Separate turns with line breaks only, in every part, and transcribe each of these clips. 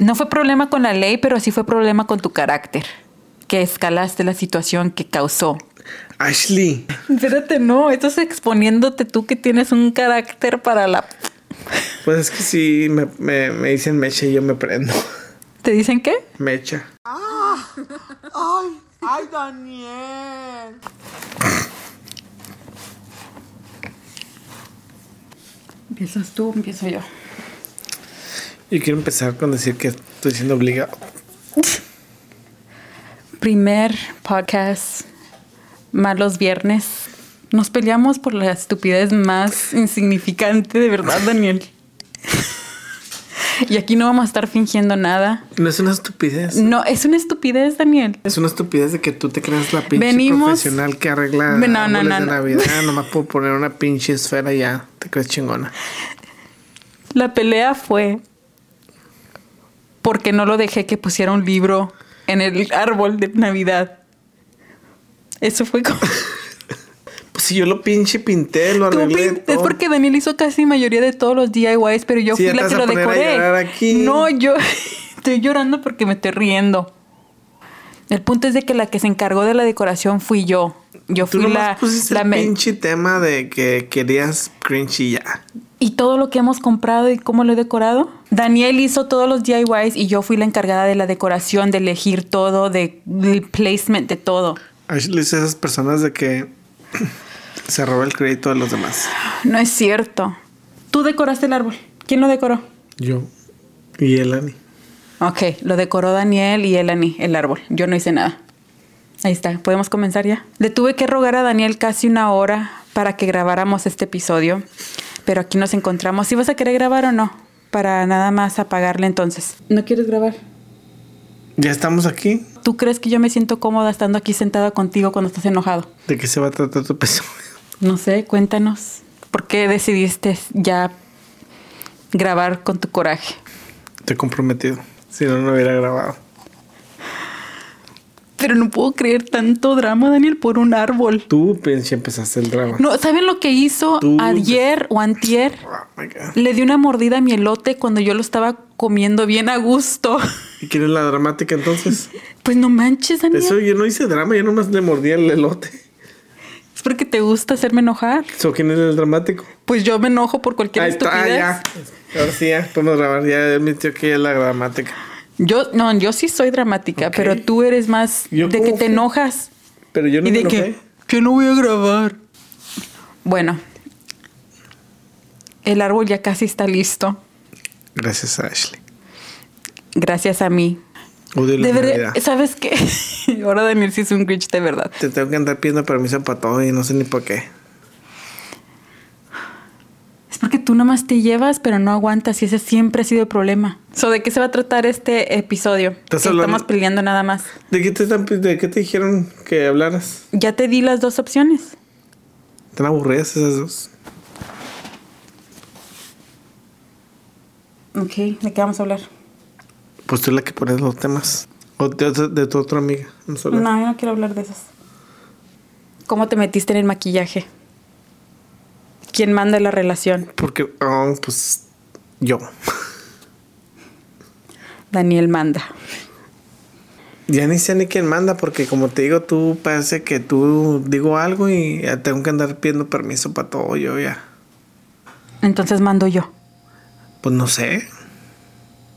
No fue problema con la ley, pero sí fue problema con tu carácter. Que escalaste la situación que causó.
Ashley.
Espérate, no, estás exponiéndote tú que tienes un carácter para la...
Pues es que si me, me, me dicen mecha y yo me prendo.
¿Te dicen qué?
Mecha.
¡Ay! ¡Ay, Daniel!
¿Empiezas tú o empiezo yo?
Yo quiero empezar con decir que estoy siendo obligado.
Primer podcast, malos viernes. Nos peleamos por la estupidez más insignificante, de verdad, Daniel. y aquí no vamos a estar fingiendo nada.
No es una estupidez.
No, es una estupidez, Daniel.
Es una estupidez de que tú te creas la pinche
Venimos-
profesional que arregla
No, no, no,
de. Navidad. Nomás puedo poner una pinche esfera y ya te crees chingona.
La pelea fue porque no lo dejé que pusiera un libro en el árbol de Navidad. Eso fue como...
Pues si yo lo pinche pinté, lo arreglé.
pin- es porque Daniel hizo casi mayoría de todos los DIYs, pero yo
Sí,
fui la que lo decoré. No, yo estoy llorando porque me estoy riendo. El punto es de que la que se encargó de la decoración fui yo. Yo
Tú
fui
nomás
la,
pusiste
la
el pinche tema de que querías cringe y ya.
y todo lo que hemos comprado y cómo lo he decorado. Daniel hizo todos los DIYs y yo fui la encargada de la decoración, de elegir todo, de del placement de todo.
Ashley es esas personas de que se roba el crédito de los demás.
No es cierto. Tú decoraste el árbol. ¿Quién lo decoró?
Yo y Elani.
Ok, lo decoró Daniel y Elani, el árbol. Yo no hice nada. Ahí está, podemos comenzar ya. Le tuve que rogar a Daniel casi una hora para que grabáramos este episodio, pero aquí nos encontramos. ¿Si vas a querer grabar o no? Para nada más apagarle entonces. ¿No quieres grabar?
Ya estamos aquí.
¿Tú crees que yo me siento cómoda estando aquí sentada contigo cuando estás enojado?
¿De qué se va a tratar tu episodio?
No sé, cuéntanos. ¿Por qué decidiste ya grabar con tu coraje?
Estoy comprometido. Si no, no hubiera grabado.
Pero no puedo creer tanto drama, Daniel, por un árbol.
Tú, pinche, empezaste el drama.
No, ¿saben lo que hizo
Tú-
ayer o antier?
Oh.
Le di una mordida a mi elote cuando yo lo estaba comiendo bien a gusto.
¿Y quién es la dramática entonces?
Pues no manches, Daniel.
Eso yo no hice drama, yo nomás le mordí el elote.
Es porque te gusta hacerme enojar.
¿So quién es el dramático?
Pues yo me enojo por cualquier
Ahí está,
estupidez.
ya. Ahora sí, ya podemos grabar. Ya admitió que es la dramática.
Yo, no, yo sí soy dramática, pero tú eres más
¿Yo
de que te enojas.
Pero yo no
y
me
de que,
enojé.
que no voy a grabar. Bueno, el árbol ya casi está listo.
Gracias a Ashley.
Gracias a mí.
Odio la
De verdad. ¿sabes qué? Ahora Daniel sí es un Grinch de verdad.
Te tengo que andar pidiendo permiso para todo y no sé ni por qué.
Porque tú nomás te llevas, pero no aguantas y ese siempre ha sido el problema. So, ¿De qué se va a tratar este episodio?
¿Estás
Que
hablando-
Estamos peleando nada más.
¿De qué, te, están- ¿De qué te dijeron que hablaras?
Ya te di las dos opciones.
¿Están aburridas esas dos?
Ok, ¿de qué vamos a hablar?
Pues tú es la que pones los temas. O de, de tu otra amiga. No, solo.
No, yo no quiero hablar de esas. ¿Cómo te metiste en el maquillaje? ¿Quién manda la relación?
Porque, oh, pues, yo.
Daniel manda.
Ya ni sé ni quién manda, porque como te digo, tú parece que tú digo algo y ya tengo que andar pidiendo permiso para todo yo ya.
Entonces mando yo.
Pues no sé.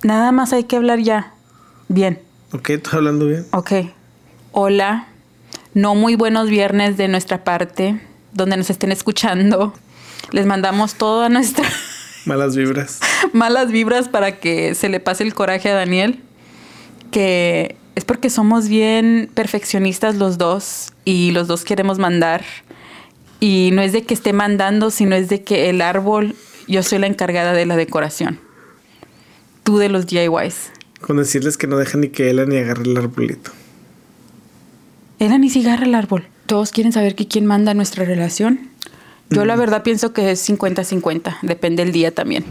Nada más hay que hablar ya. Bien.
Ok, estoy hablando bien.
Ok. Hola. No muy buenos viernes de nuestra parte, donde nos estén escuchando. Les mandamos toda nuestra
Malas vibras.
malas vibras para que se le pase el coraje a Daniel. Que es porque somos bien perfeccionistas los dos y los dos queremos mandar. Y no es de que esté mandando, sino es de que el árbol, yo soy la encargada de la decoración. Tú de los DIYs.
Con decirles que no dejan ni que él ni agarre el arbolito.
Era ni cigarra el árbol. Todos quieren saber que quién manda nuestra relación. Yo la verdad pienso que es 50-50. Depende del día también.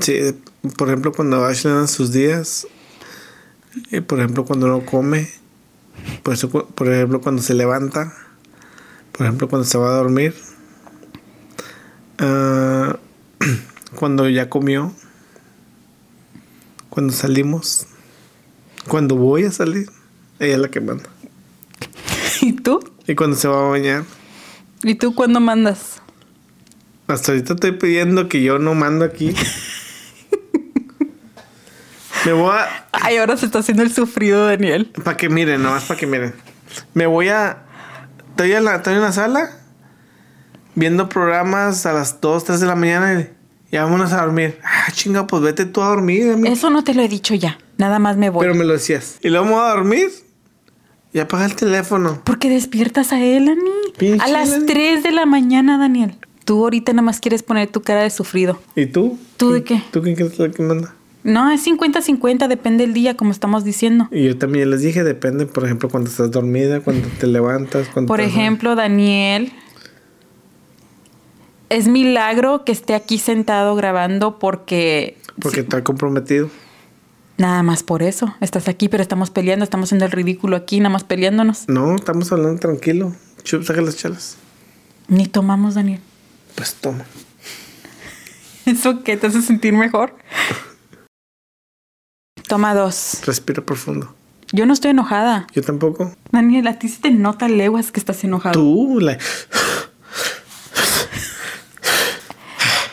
Sí, por ejemplo, cuando Ashley dan sus días, eh, por ejemplo, cuando no come, por, eso, por ejemplo, cuando se levanta, por ejemplo, cuando se va a dormir, ah, cuando ya comió, Cuando salimos, cuando voy a salir, ella es la que manda.
¿Y tú?
Y cuando se va a bañar,
¿Y tú cuándo mandas?
Hasta ahorita estoy pidiendo que yo no mando aquí. Me voy a.
Ay, ahora se está haciendo el sufrido, Daniel.
Para que miren, nomás para que miren. Me voy a. Estoy en la, estoy en la sala viendo programas a las 2, 3 de la mañana y ya vámonos a dormir. Ah, chinga, pues vete tú a dormir. amigo.
Eso no te lo he dicho ya. Nada más me voy.
Pero me lo decías. Y luego me voy a dormir y apaga el teléfono.
Porque despiertas a él, Ani.
Pinche
A las
Elani.
3 de la mañana, Daniel. Tú ahorita nada más quieres poner tu cara de sufrido.
¿Y tú?
¿Tú de qué?
¿Tú quién crees que es la que manda?
No, es 50-50, depende del día, como estamos diciendo.
Y yo también les dije, depende, por ejemplo, cuando estás dormida, cuando te levantas, cuando
Por ejemplo, Daniel. Es milagro que esté aquí sentado grabando porque.
Porque está comprometido.
Nada más por eso. Estás aquí, pero estamos peleando, estamos haciendo el ridículo aquí, nada más peleándonos.
No, estamos hablando tranquilo. Chup, saca las chalas.
Ni tomamos, Daniel.
Pues toma.
¿Eso qué te hace sentir mejor? Toma dos.
Respira profundo.
Yo no estoy enojada.
Yo tampoco.
Daniel, a ti sí te nota leguas que estás enojado.
Tú, la...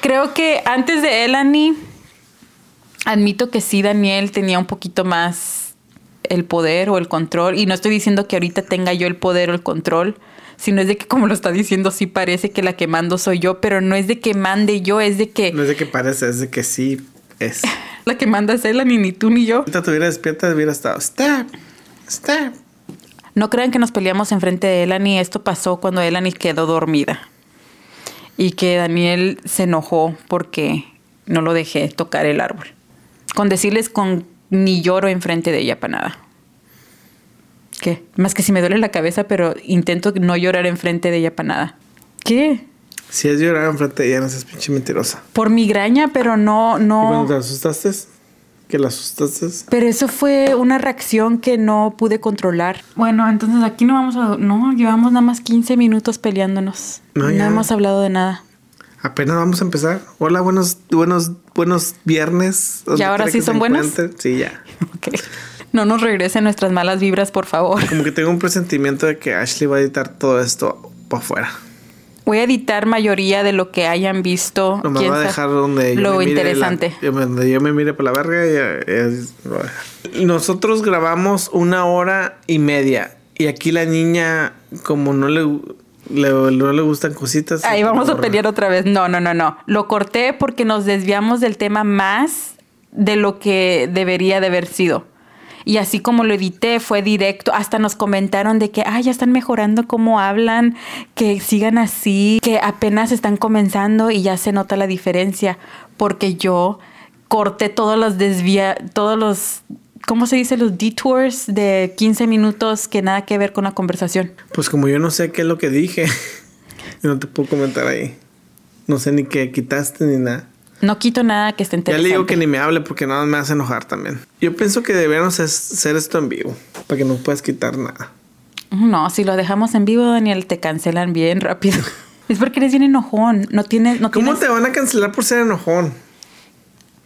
Creo que antes de Elani, admito que sí, Daniel tenía un poquito más el poder o el control. Y no estoy diciendo que ahorita tenga yo el poder o el control, sino es de que, como lo está diciendo, sí parece que la que mando soy yo, pero no es de que mande yo, es de que
No es de que parece, es de que sí es.
la que manda es Elani, ni tú ni yo.
Ahorita tuviera despierta, hubiera estado. Stop. Stop.
No crean que nos peleamos enfrente de Elani. Esto pasó cuando Elani quedó dormida. Y que Daniel se enojó porque no lo dejé tocar el árbol. Con decirles con ni lloro enfrente de ella para nada. ¿Qué? Más que si me duele la cabeza, pero intento no llorar enfrente de ella para nada. ¿Qué?
Si es llorar enfrente de ella, no seas pinche mentirosa.
Por migraña, pero no,
¿Y cuando
no.
te asustaste? ¿Que la asustaste?
Pero eso fue una reacción que no pude controlar. Bueno, entonces aquí no vamos a... No, llevamos nada más 15 minutos peleándonos.
No,
No,
ya.
hemos hablado de nada.
Apenas vamos a empezar. Hola, buenos, buenos, buenos viernes.
¿Ya ahora sí son buenos?
Sí, ya.
Ok. No nos regresen nuestras malas vibras, por favor.
Como que tengo un presentimiento de que Ashley va a editar todo esto para afuera.
Voy a editar mayoría de lo que hayan visto.
Nomás
quién
va a dejar donde yo
lo
me mire
interesante.
la- me- donde yo me mire por la verga. va a dejar. Nosotros grabamos una hora y media. Y aquí la niña, como no le, le- no le gustan cositas.
Ahí vamos a pelear otra vez. No, no, no, no. Lo corté porque nos desviamos del tema más de lo que debería de haber sido. Y así como lo edité, fue directo. Hasta nos comentaron de que, ah, ya están mejorando cómo hablan, que sigan así, que apenas están comenzando y ya se nota la diferencia. Porque yo corté todos los desvía, todos los, ¿cómo se dice? Los detours de 15 minutos que nada que ver con la conversación.
Pues como yo no sé qué es lo que dije, no te puedo comentar ahí. No sé ni qué quitaste ni nada.
No quito nada que esté
Ya
interesante.
le digo que ni me hable porque nada me hace enojar también. Yo pienso que deberíamos hacer esto en vivo para que no puedas quitar nada.
No, si lo dejamos en vivo, Daniel, te cancelan bien rápido. Es porque eres bien enojón. No tienes, no
¿Cómo
tienes-
te van a cancelar por ser enojón?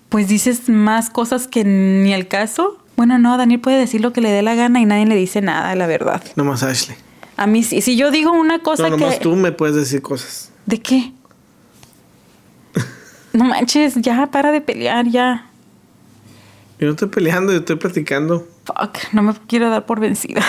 Pues dices más cosas que ni el caso. Bueno, no, Daniel puede decir lo que le dé la gana y nadie le dice nada, la verdad.
Nomás Ashley.
A mí sí. Si yo digo una cosa
No,
que.
nomás tú me puedes decir cosas.
¿De qué? No manches, ya para de pelear, ya.
Yo no estoy peleando, yo estoy platicando.
Fuck, no me quiero dar por vencida.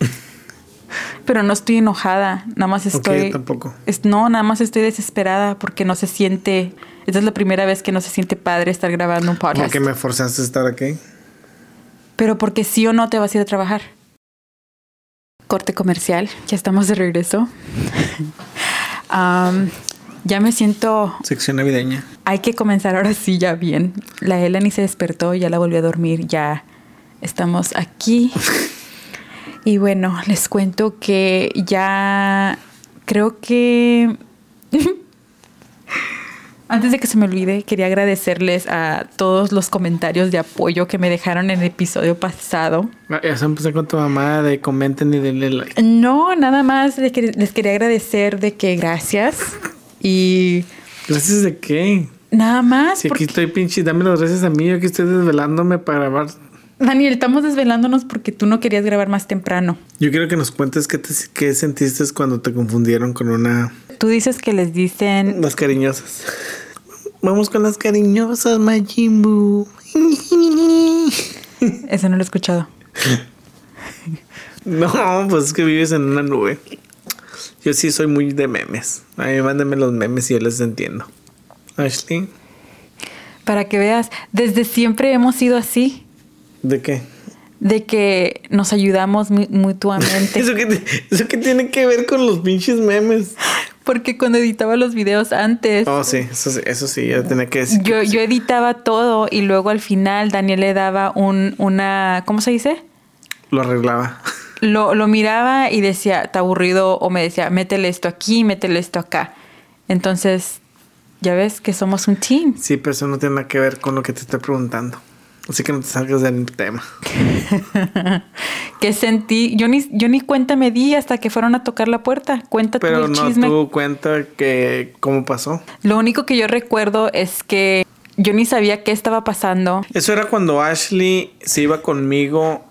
Pero no estoy enojada, nada más
Ok,
estoy.
tampoco.
Es- no, nada más estoy desesperada porque no se siente. Esta es la primera vez que no se siente padre estar grabando un podcast.
Porque me forzaste a estar aquí.
Pero porque sí o no te vas a ir a trabajar. Corte comercial, ya estamos de regreso. ya me siento.
Sección navideña.
Hay que comenzar ahora sí ya bien. La Eleni se despertó, ya la volvió a dormir, ya estamos aquí. Y bueno, les cuento que ya creo que... Antes de que se me olvide, quería agradecerles a todos los comentarios de apoyo que me dejaron en el episodio pasado.
Ah, Ya se empecé con tu mamá de comenten y denle like.
No, nada más les quería agradecer de que gracias y
¿Gracias de qué?
Nada más.
Si aquí estoy pinche, dame las gracias a mí, yo aquí estoy desvelándome para grabar.
Daniel, estamos desvelándonos porque tú no querías grabar más temprano.
Yo quiero que nos cuentes qué, te- qué sentiste cuando te confundieron con una...
Tú dices que les dicen
Las cariñosas. Vamos con las cariñosas, Majimbu.
Eso no lo he escuchado.
No, pues es que vives en una nube. Yo sí soy muy de memes. A mí mándenme los memes y yo les entiendo. Ashley,
Para que veas, desde siempre hemos sido así,
¿de qué?
de que nos ayudamos mu- mutuamente.
¿Eso qué, te- ¿Eso qué tiene que ver con los pinches memes?
Porque cuando editaba los videos antes,
Oh, sí, eso sí, eso sí, yo tenía que decir.
yo, yo editaba todo y luego al final Daniel le daba un, una, ¿cómo se dice?
Lo arreglaba.
Lo, lo miraba y decía, está aburrido, o me decía, métele esto aquí, métele esto acá. Entonces, ya ves que somos un team.
Sí, pero eso no tiene nada que ver con lo que te estoy preguntando. Así que no te salgas del tema.
que sentí, yo ni, yo ni cuenta me di hasta que fueron a tocar la puerta. Cuenta tú
Pero
el
no
chisme.
tuvo cuenta que cómo pasó.
Lo único que yo recuerdo es que yo ni sabía qué estaba pasando.
Eso era cuando Ashley se iba conmigo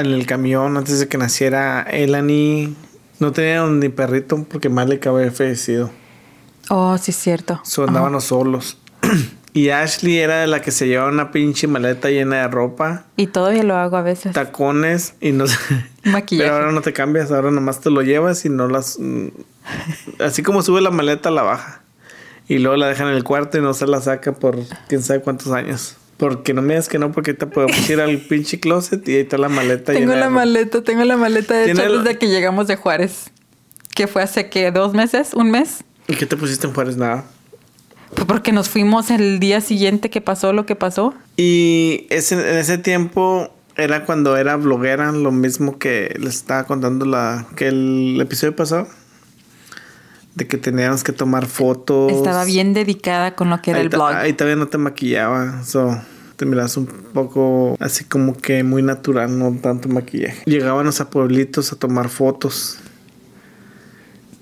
en el camión antes de que naciera Elani. No tenían ni perrito porque Malek había fallecido.
Oh, sí es cierto.
So, andábamos solos. y Ashley era de la que se llevaba una pinche maleta llena de ropa,
Y todavía lo hago a veces.
tacones y no sé.
Maquillaje.
Pero ahora no te cambias, ahora nomás te lo llevas y no las. mm, Así como sube la maleta, la baja. Y luego la deja en el cuarto y no se la saca por quién sabe cuántos años. Porque no me digas que no, porque te podemos ir al pinche closet y ahí está la maleta
Tengo
llena
la maleta, tengo la maleta de hecho
el-
desde que llegamos de Juárez. Que fue hace que dos meses, un mes.
¿Y qué te pusiste en Juárez? Nada.
Fue porque nos fuimos el día siguiente que pasó lo que pasó.
Y ese, en ese tiempo era cuando era bloguera, lo mismo que les estaba contando la que el episodio pasado. De que teníamos que tomar fotos.
Estaba bien dedicada con lo que era
ahí
el blog.
Ahí todavía no te maquillaba. So, te miras un poco así como que muy natural, no tanto maquillaje. Llegábamos a pueblitos a tomar fotos.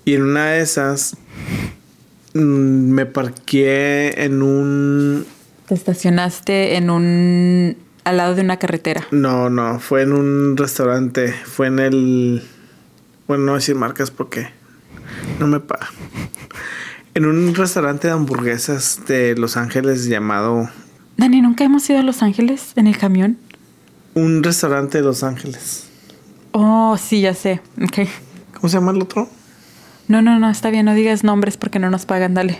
Y en una de esas mm, me parqué en un
Te estacionaste en un... al lado de una carretera.
No, no, fue en un restaurante, fue en el... Bueno, no decir marcas porque no me paga. En un restaurante de hamburguesas de Los Ángeles llamado...
Dani, ¿nunca hemos ido a Los Ángeles en el camión?
Un restaurante de Los Ángeles.
Oh, sí, ya sé. Ok.
¿Cómo se llama el otro?
No, no, no, está bien, no digas nombres porque no nos pagan, dale.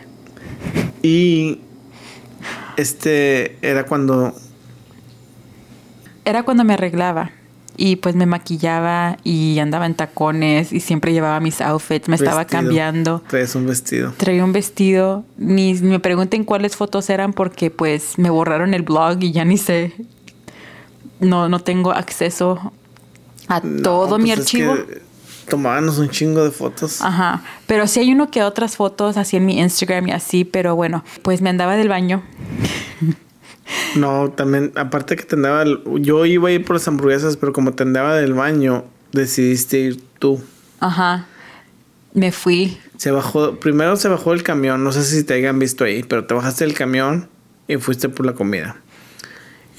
Y este era cuando...
Era cuando me arreglaba y pues me maquillaba y andaba en tacones y siempre llevaba mis outfits, me estaba cambiando.
Traes un vestido.
Traía un vestido, ni me pregunten cuáles fotos eran porque pues me borraron el blog y ya ni sé. No, no tengo acceso a
No,
todo mi
pues es
archivo.
que Tomábamos un chingo de fotos.
Ajá, pero sí hay uno que otras fotos así en mi Instagram y así, pero bueno, pues me andaba del baño.
No, también, aparte que te andaba, yo iba a ir por las hamburguesas, pero como te andaba del baño, decidiste ir tú.
Ajá, me fui.
Se bajó, primero se bajó el camión, no sé si te hayan visto ahí, pero te bajaste del camión y fuiste por la comida.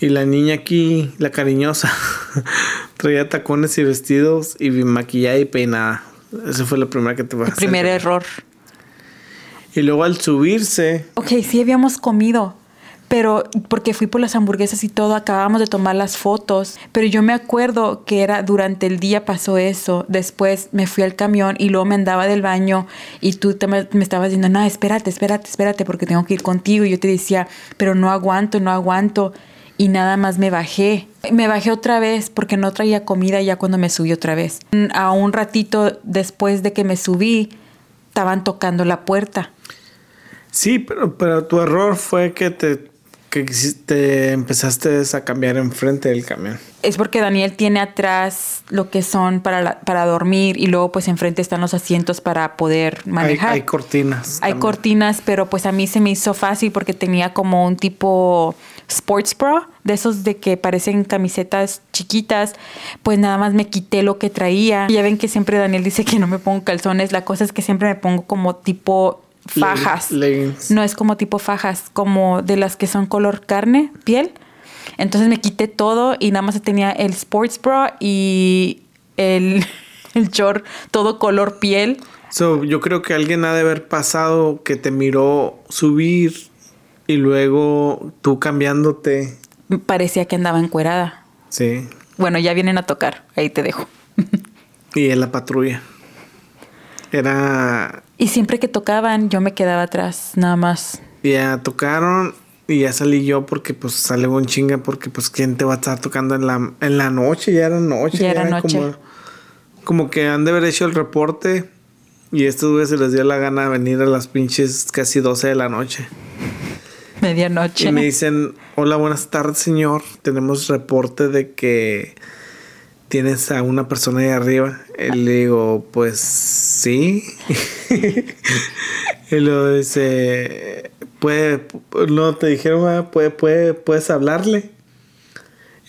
Y la niña aquí, la cariñosa, traía tacones y vestidos y maquillada y peinada. Esa fue la primera que te
El
bajaste.
primer error.
Y luego al subirse,
Ok, sí habíamos comido, pero porque fui por las hamburguesas y todo, acabamos de tomar las fotos, pero yo me acuerdo que era durante el día pasó eso, después me fui al camión y luego me andaba del baño y tú te me, estabas diciendo, no, espérate, espérate, espérate, porque tengo que ir contigo y yo te decía, pero no aguanto, no aguanto y nada más me bajé. Me bajé otra vez porque no traía comida ya cuando me subí otra vez. A un ratito después de que me subí, estaban tocando la puerta.
sí, pero, pero tu error fue que te, que quisiste- empezaste a cambiar enfrente del camión.
Es porque Daniel tiene atrás lo que son para, la- para dormir y luego pues enfrente están los asientos para poder
Hay,
manejar.
hay cortinas.
Hay
también.
cortinas, pero pues a mí se me hizo fácil porque tenía como un tipo sports bra, de esos de que parecen camisetas chiquitas, pues nada más me quité lo que traía. Ya ven que siempre Daniel dice que no me pongo calzones, la cosa es que siempre me pongo como tipo fajas.
leggings.
No es como tipo fajas, como de las que son color carne, piel. Entonces me quité todo y nada más tenía el sports bra y el, el short todo color piel.
So, yo creo que alguien ha de haber pasado que te miró subir y luego tú cambiándote.
Parecía que andaba encuerada.
Sí.
Bueno, ya vienen a tocar. Ahí te dejo.
Y en la patrulla. Era.
Y siempre que tocaban, yo me quedaba atrás, nada más.
Ya tocaron y ya salí yo porque pues sale un chinga porque pues quién te va a estar tocando en la, en la noche, ya era noche.
Ya era noche.
Como, como que han de haber hecho el reporte y estos güeyes se les dio la gana de venir a las pinches casi 12 de la noche.
Medianoche.
Y me dicen, hola, buenas tardes, señor. Tenemos reporte de que tienes a una persona ahí arriba. Y le digo, pues sí. y luego dice, puede, no te dijeron, "Ah, puede, puede, puedes hablarle.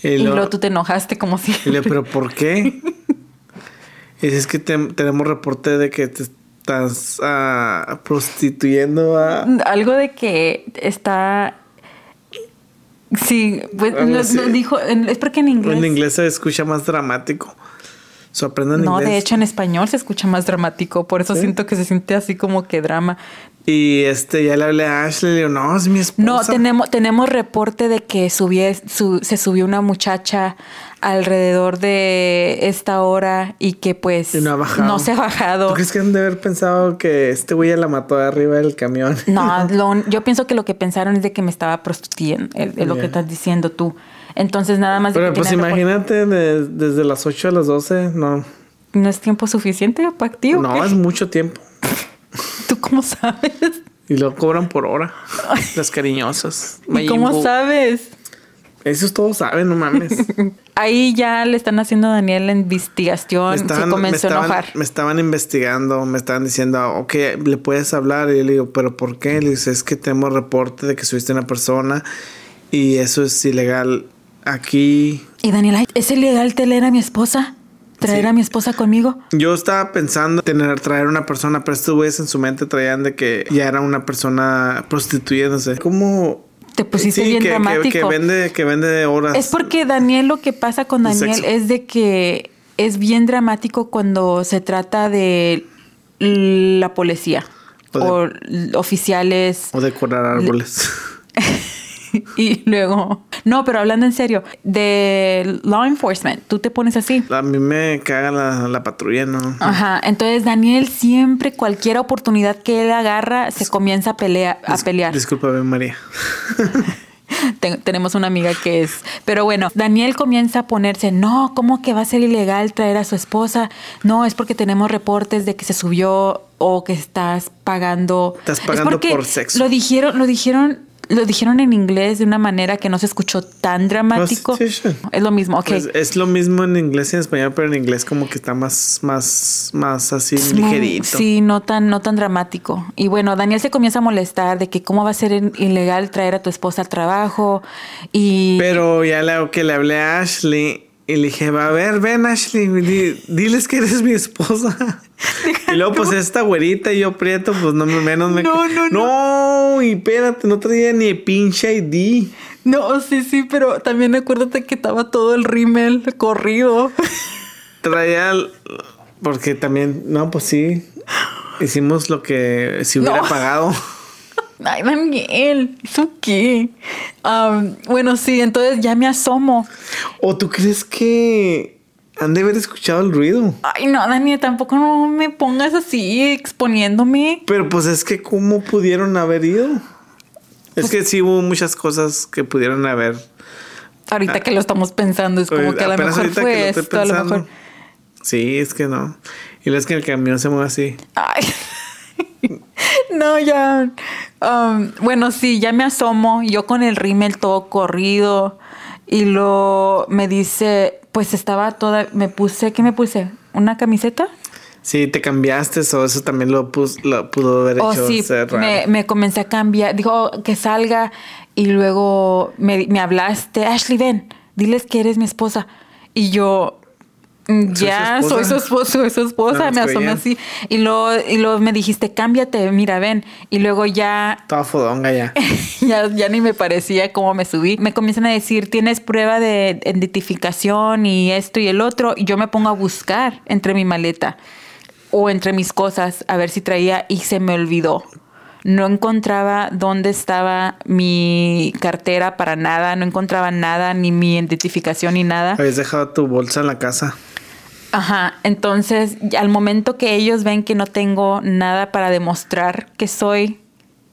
Y luego tú te enojaste como si.
y le pero ¿por qué? Y dice, es que te- tenemos reporte de que te estás ah, prostituyendo a...
Algo de que está. Sí, pues
así.
no dijo. en- Es porque en inglés.
En inglés se escucha más dramático. So, aprendan
No,
inglés.
de hecho en español se escucha más dramático. Por eso
¿Sí?
siento que se siente así como que drama.
Y este, ya le hablé a Ashley, le digo, no, es mi esposa.
No, tenemos, tenemos reporte de que subie- su- se subió una muchacha alrededor de esta hora y que pues
Y no bajado.
se ha bajado.
¿Tú crees que han de haber pensado que este güey ya la mató de arriba del camión?
No, lo- yo pienso que lo que pensaron es de que me estaba prostituyendo, es, es lo que estás diciendo tú. Entonces nada más de
Pero
que
pues imagínate de- desde las 8 a las 12, no.
¿No es tiempo suficiente para ti o
No, es mucho tiempo.
¿Tú cómo sabes?
Y lo cobran por hora. Las cariñosas.
¿Y cómo sabes?
Esos todos saben, no mames.
Ahí ya le están haciendo a Daniel la investigación.
Me
se
estaban, me,
a
estaban,
enojar.
me estaban investigando, me estaban diciendo, ok, le puedes hablar. Y yo le digo, ¿pero por qué? Le dice, es que tenemos reporte de que subiste una persona y eso es ilegal aquí.
Y Daniel, "Ay, ¿es ilegal tener a mi esposa? ¿Traer
Sí.
a mi esposa conmigo?
Yo estaba pensando tener, traer una persona, pero estos güeyes en su mente traían de que ya era una persona prostituyéndose. ¿Cómo?
Te pusiste
Sí,
bien
que,
dramático.
Que, vende, que vende horas.
Es porque Daniel, lo que pasa con Daniel es de que es bien dramático cuando se trata de la policía
O de-
o oficiales
O decorar árboles.
y luego no pero hablando en serio de law enforcement tú te pones así
A mí me caga la, la patrulla, ¿no?
Ajá, entonces Daniel siempre cualquier oportunidad que él agarra se comienza a pelear, a pelear.
Discúlpame, María.
Ten- tenemos una amiga que es. Pero bueno, Daniel comienza a ponerse, no, ¿cómo que va a ser ilegal traer a su esposa? No, es porque tenemos reportes de que se subió o que estás pagando.
Estás
Es
pagando
porque
por sexo.
Lo dijeron, lo dijeron. Lo dijeron en inglés de una manera que no se escuchó tan dramático.
Prostitution.
Es lo mismo, ok.
Pues es lo mismo en inglés y en español, pero en inglés como que está más, más, más así
Es muy-
ligerito.
Sí, no tan, no tan dramático. Y bueno, Daniel se comienza a molestar de que cómo va a ser ilegal traer a tu esposa al trabajo. Y
Pero ya le, que le hablé a Ashley y le dije, va a ver, ven Ashley, di- diles que eres mi esposa. y luego pues esta güerita y yo prieto, pues no me menos me...
No, no,
no. y espérate, no traía ni pinche ID.
No, sí, sí, pero también acuérdate que estaba todo el rímel corrido.
Traía... el- Porque también, no, pues sí. Hicimos lo que si hubiera
No.
pagado.
Ay, Daniel, ¿eso qué? Am, bueno, sí, entonces ya me asomo.
¿O tú crees que han de haber escuchado el ruido?
Ay, no, Daniel, tampoco no me pongas así exponiéndome.
Pero pues es que cómo pudieron haber ido. Es que sí hubo muchas cosas que pudieron haber.
Ahorita que lo estamos pensando, es como que a lo
Ah.
Mejor fue esto, a lo mejor.
Sí, es que no. Y es que el camión se mueve así.
Ay. No, ya. um, bueno, sí, ya me asomo. Yo con el rímel todo corrido. Y lo me dice, pues estaba toda. Me puse, ¿qué me puse? ¿Una camiseta?
Sí, te cambiaste o eso también lo, pus- lo pudo haber
Oh,
hecho
sí,
ser raro.
me, me comencé a cambiar. Dijo que salga. Y luego me, me hablaste, Ashley, ven, diles que eres mi esposa. Y yo, Ya,
su
soy su
esposa.
esposa, soy su esposa,
No
me asomé así. Y luego, y luego me dijiste, cámbiate, mira, ven. Y luego ya
Toda fodonga ya.
ya, ya ni me parecía cómo me subí. Me comienzan a decir, tienes prueba de identificación y esto y el otro. Y yo me pongo a buscar entre mi maleta o entre mis cosas a ver si traía y se me olvidó. No encontraba dónde estaba mi cartera para nada, no encontraba nada, ni mi identificación ni nada.
Habías dejado tu bolsa en la casa.
Ajá, entonces al momento que ellos ven que no tengo nada para demostrar que soy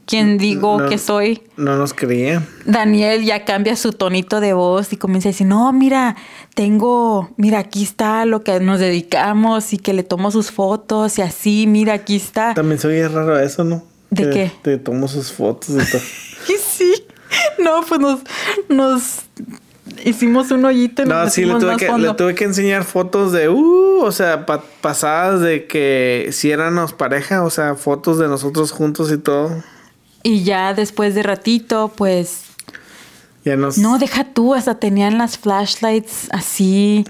quien digo
No.
que soy,
No nos creía.
Daniel ya cambia su tonito de voz y comienza a decir, no, mira, tengo, mira, aquí está lo que nos dedicamos y que le tomo sus fotos y así, mira, aquí está.
También se oye raro eso, ¿no?
¿De
Que
qué?
Te tomo sus fotos y todo.
Sí, no, pues nos, nos hicimos un hoyito y nos
No, sí, le tuve,
más
que,
fondo.
le tuve que enseñar fotos de, uh, o sea, pa- pasadas de que si éramos pareja, o sea, fotos de nosotros juntos y todo.
Y ya después de ratito, pues
Ya nos...
No, deja tú, hasta tenían las flashlights así.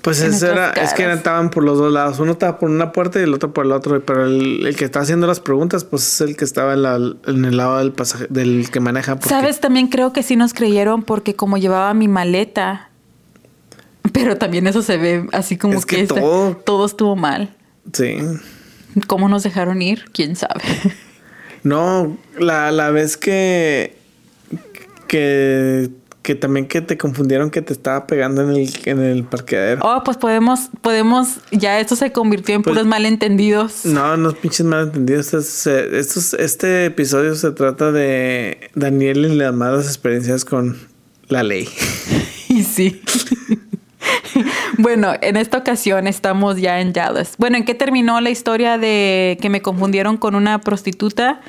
Pues eso era, es que estaban por los dos lados. Uno estaba por una puerta y el otro por el otro. Pero el, el que está haciendo las preguntas, pues es el que estaba en, la- en el lado del pasaje, del que maneja. porque-
Sabes, también creo que sí nos creyeron porque como llevaba mi maleta, pero también eso se ve así como
Es que
que, este-
todo-
todo estuvo mal.
Sí.
¿Cómo nos dejaron ir? ¿Quién sabe?
No, la, la vez que, que, que también que te confundieron que te estaba pegando en el, en el parqueadero.
Oh, pues podemos, podemos, ya esto se convirtió en
Pues-
puros malentendidos.
No, no pinches malentendidos. Esto es- eh, esto es- este episodio se trata de Daniel y las malas experiencias con la ley.
Y sí. bueno, en esta ocasión estamos ya en Dallas. Bueno, ¿en qué terminó la historia de que me confundieron con una prostituta?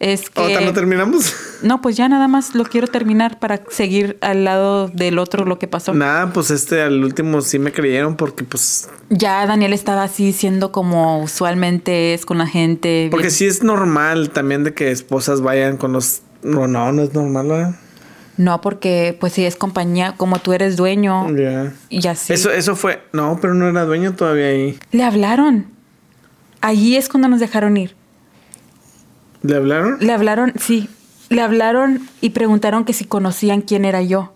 Es que...
¿Ahorita no terminamos?
No, pues ya nada más lo quiero terminar para seguir al lado del otro lo que pasó.
Nada, pues este al último sí me creyeron porque pues...
Ya Daniel estaba así siendo como usualmente es con la gente.
Porque
bien-
sí es normal también de que esposas vayan con los... No, no, no es normal, ¿verdad?
No, porque pues si es compañía, como tú eres dueño
Ya.
y así.
Eso, eso fue... No, pero no era dueño todavía ahí.
Le hablaron. Allí es cuando nos dejaron ir.
¿Le hablaron?
Le hablaron, sí. Le hablaron y preguntaron que si conocían quién era yo.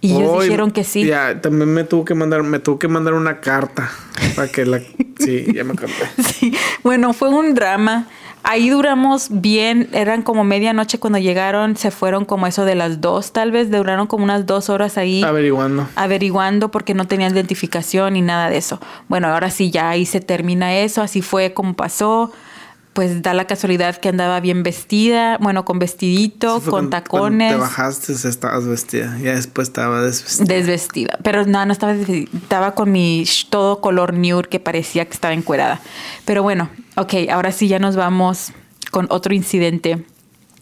Y ellos dijeron que sí.
Ya, también me tuvo que mandar, me tuvo que mandar una carta para que la. Sí, ya me acordé.
Sí, bueno, fue un drama. Ahí duramos bien, eran como medianoche cuando llegaron, se fueron como eso de las dos, tal vez duraron como unas dos horas ahí
Averiguando.
averiguando porque no tenían identificación ni nada de eso. Bueno, ahora sí, ya ahí se termina eso, así fue como pasó. Pues da la casualidad que andaba bien vestida, bueno, con vestidito,
fue
con
cuando-
tacones.
Cuando te bajaste, estabas vestida. Ya después estaba desvestida.
Desvestida. Pero no, no estaba desvestida. Estaba con mi todo color nude que parecía que estaba encuerada. Pero bueno, ok, ahora sí ya nos vamos con otro incidente.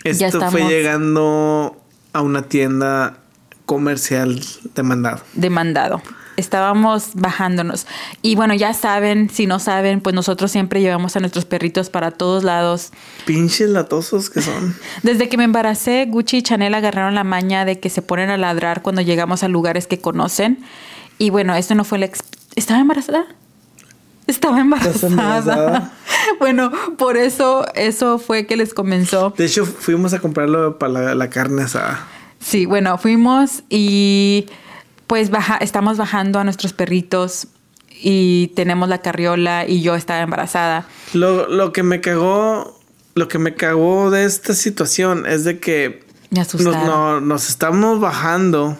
ya
Esto fue
estamos-
llegando a una tienda comercial demandado.
demandado. Estábamos bajándonos. Y bueno, ya saben, si no saben, pues nosotros siempre llevamos a nuestros perritos para todos lados.
Pinches latosos que son.
Desde que me embaracé, Gucci y Chanel agarraron la maña de que se ponen a ladrar cuando llegamos a lugares que conocen. Y bueno, esto no fue la... ex- ¿Estaba embarazada? Estaba embarazada.
embarazada?
bueno, por eso, eso fue que les comenzó.
De hecho, fuimos a comprarlo para la, la carne asada.
Sí, bueno, fuimos y pues baja, estamos bajando a nuestros perritos y tenemos la carriola y yo estaba embarazada.
Lo, lo que me cagó, lo que me cagó de esta situación es de que
Me
nos, no- nos estamos bajando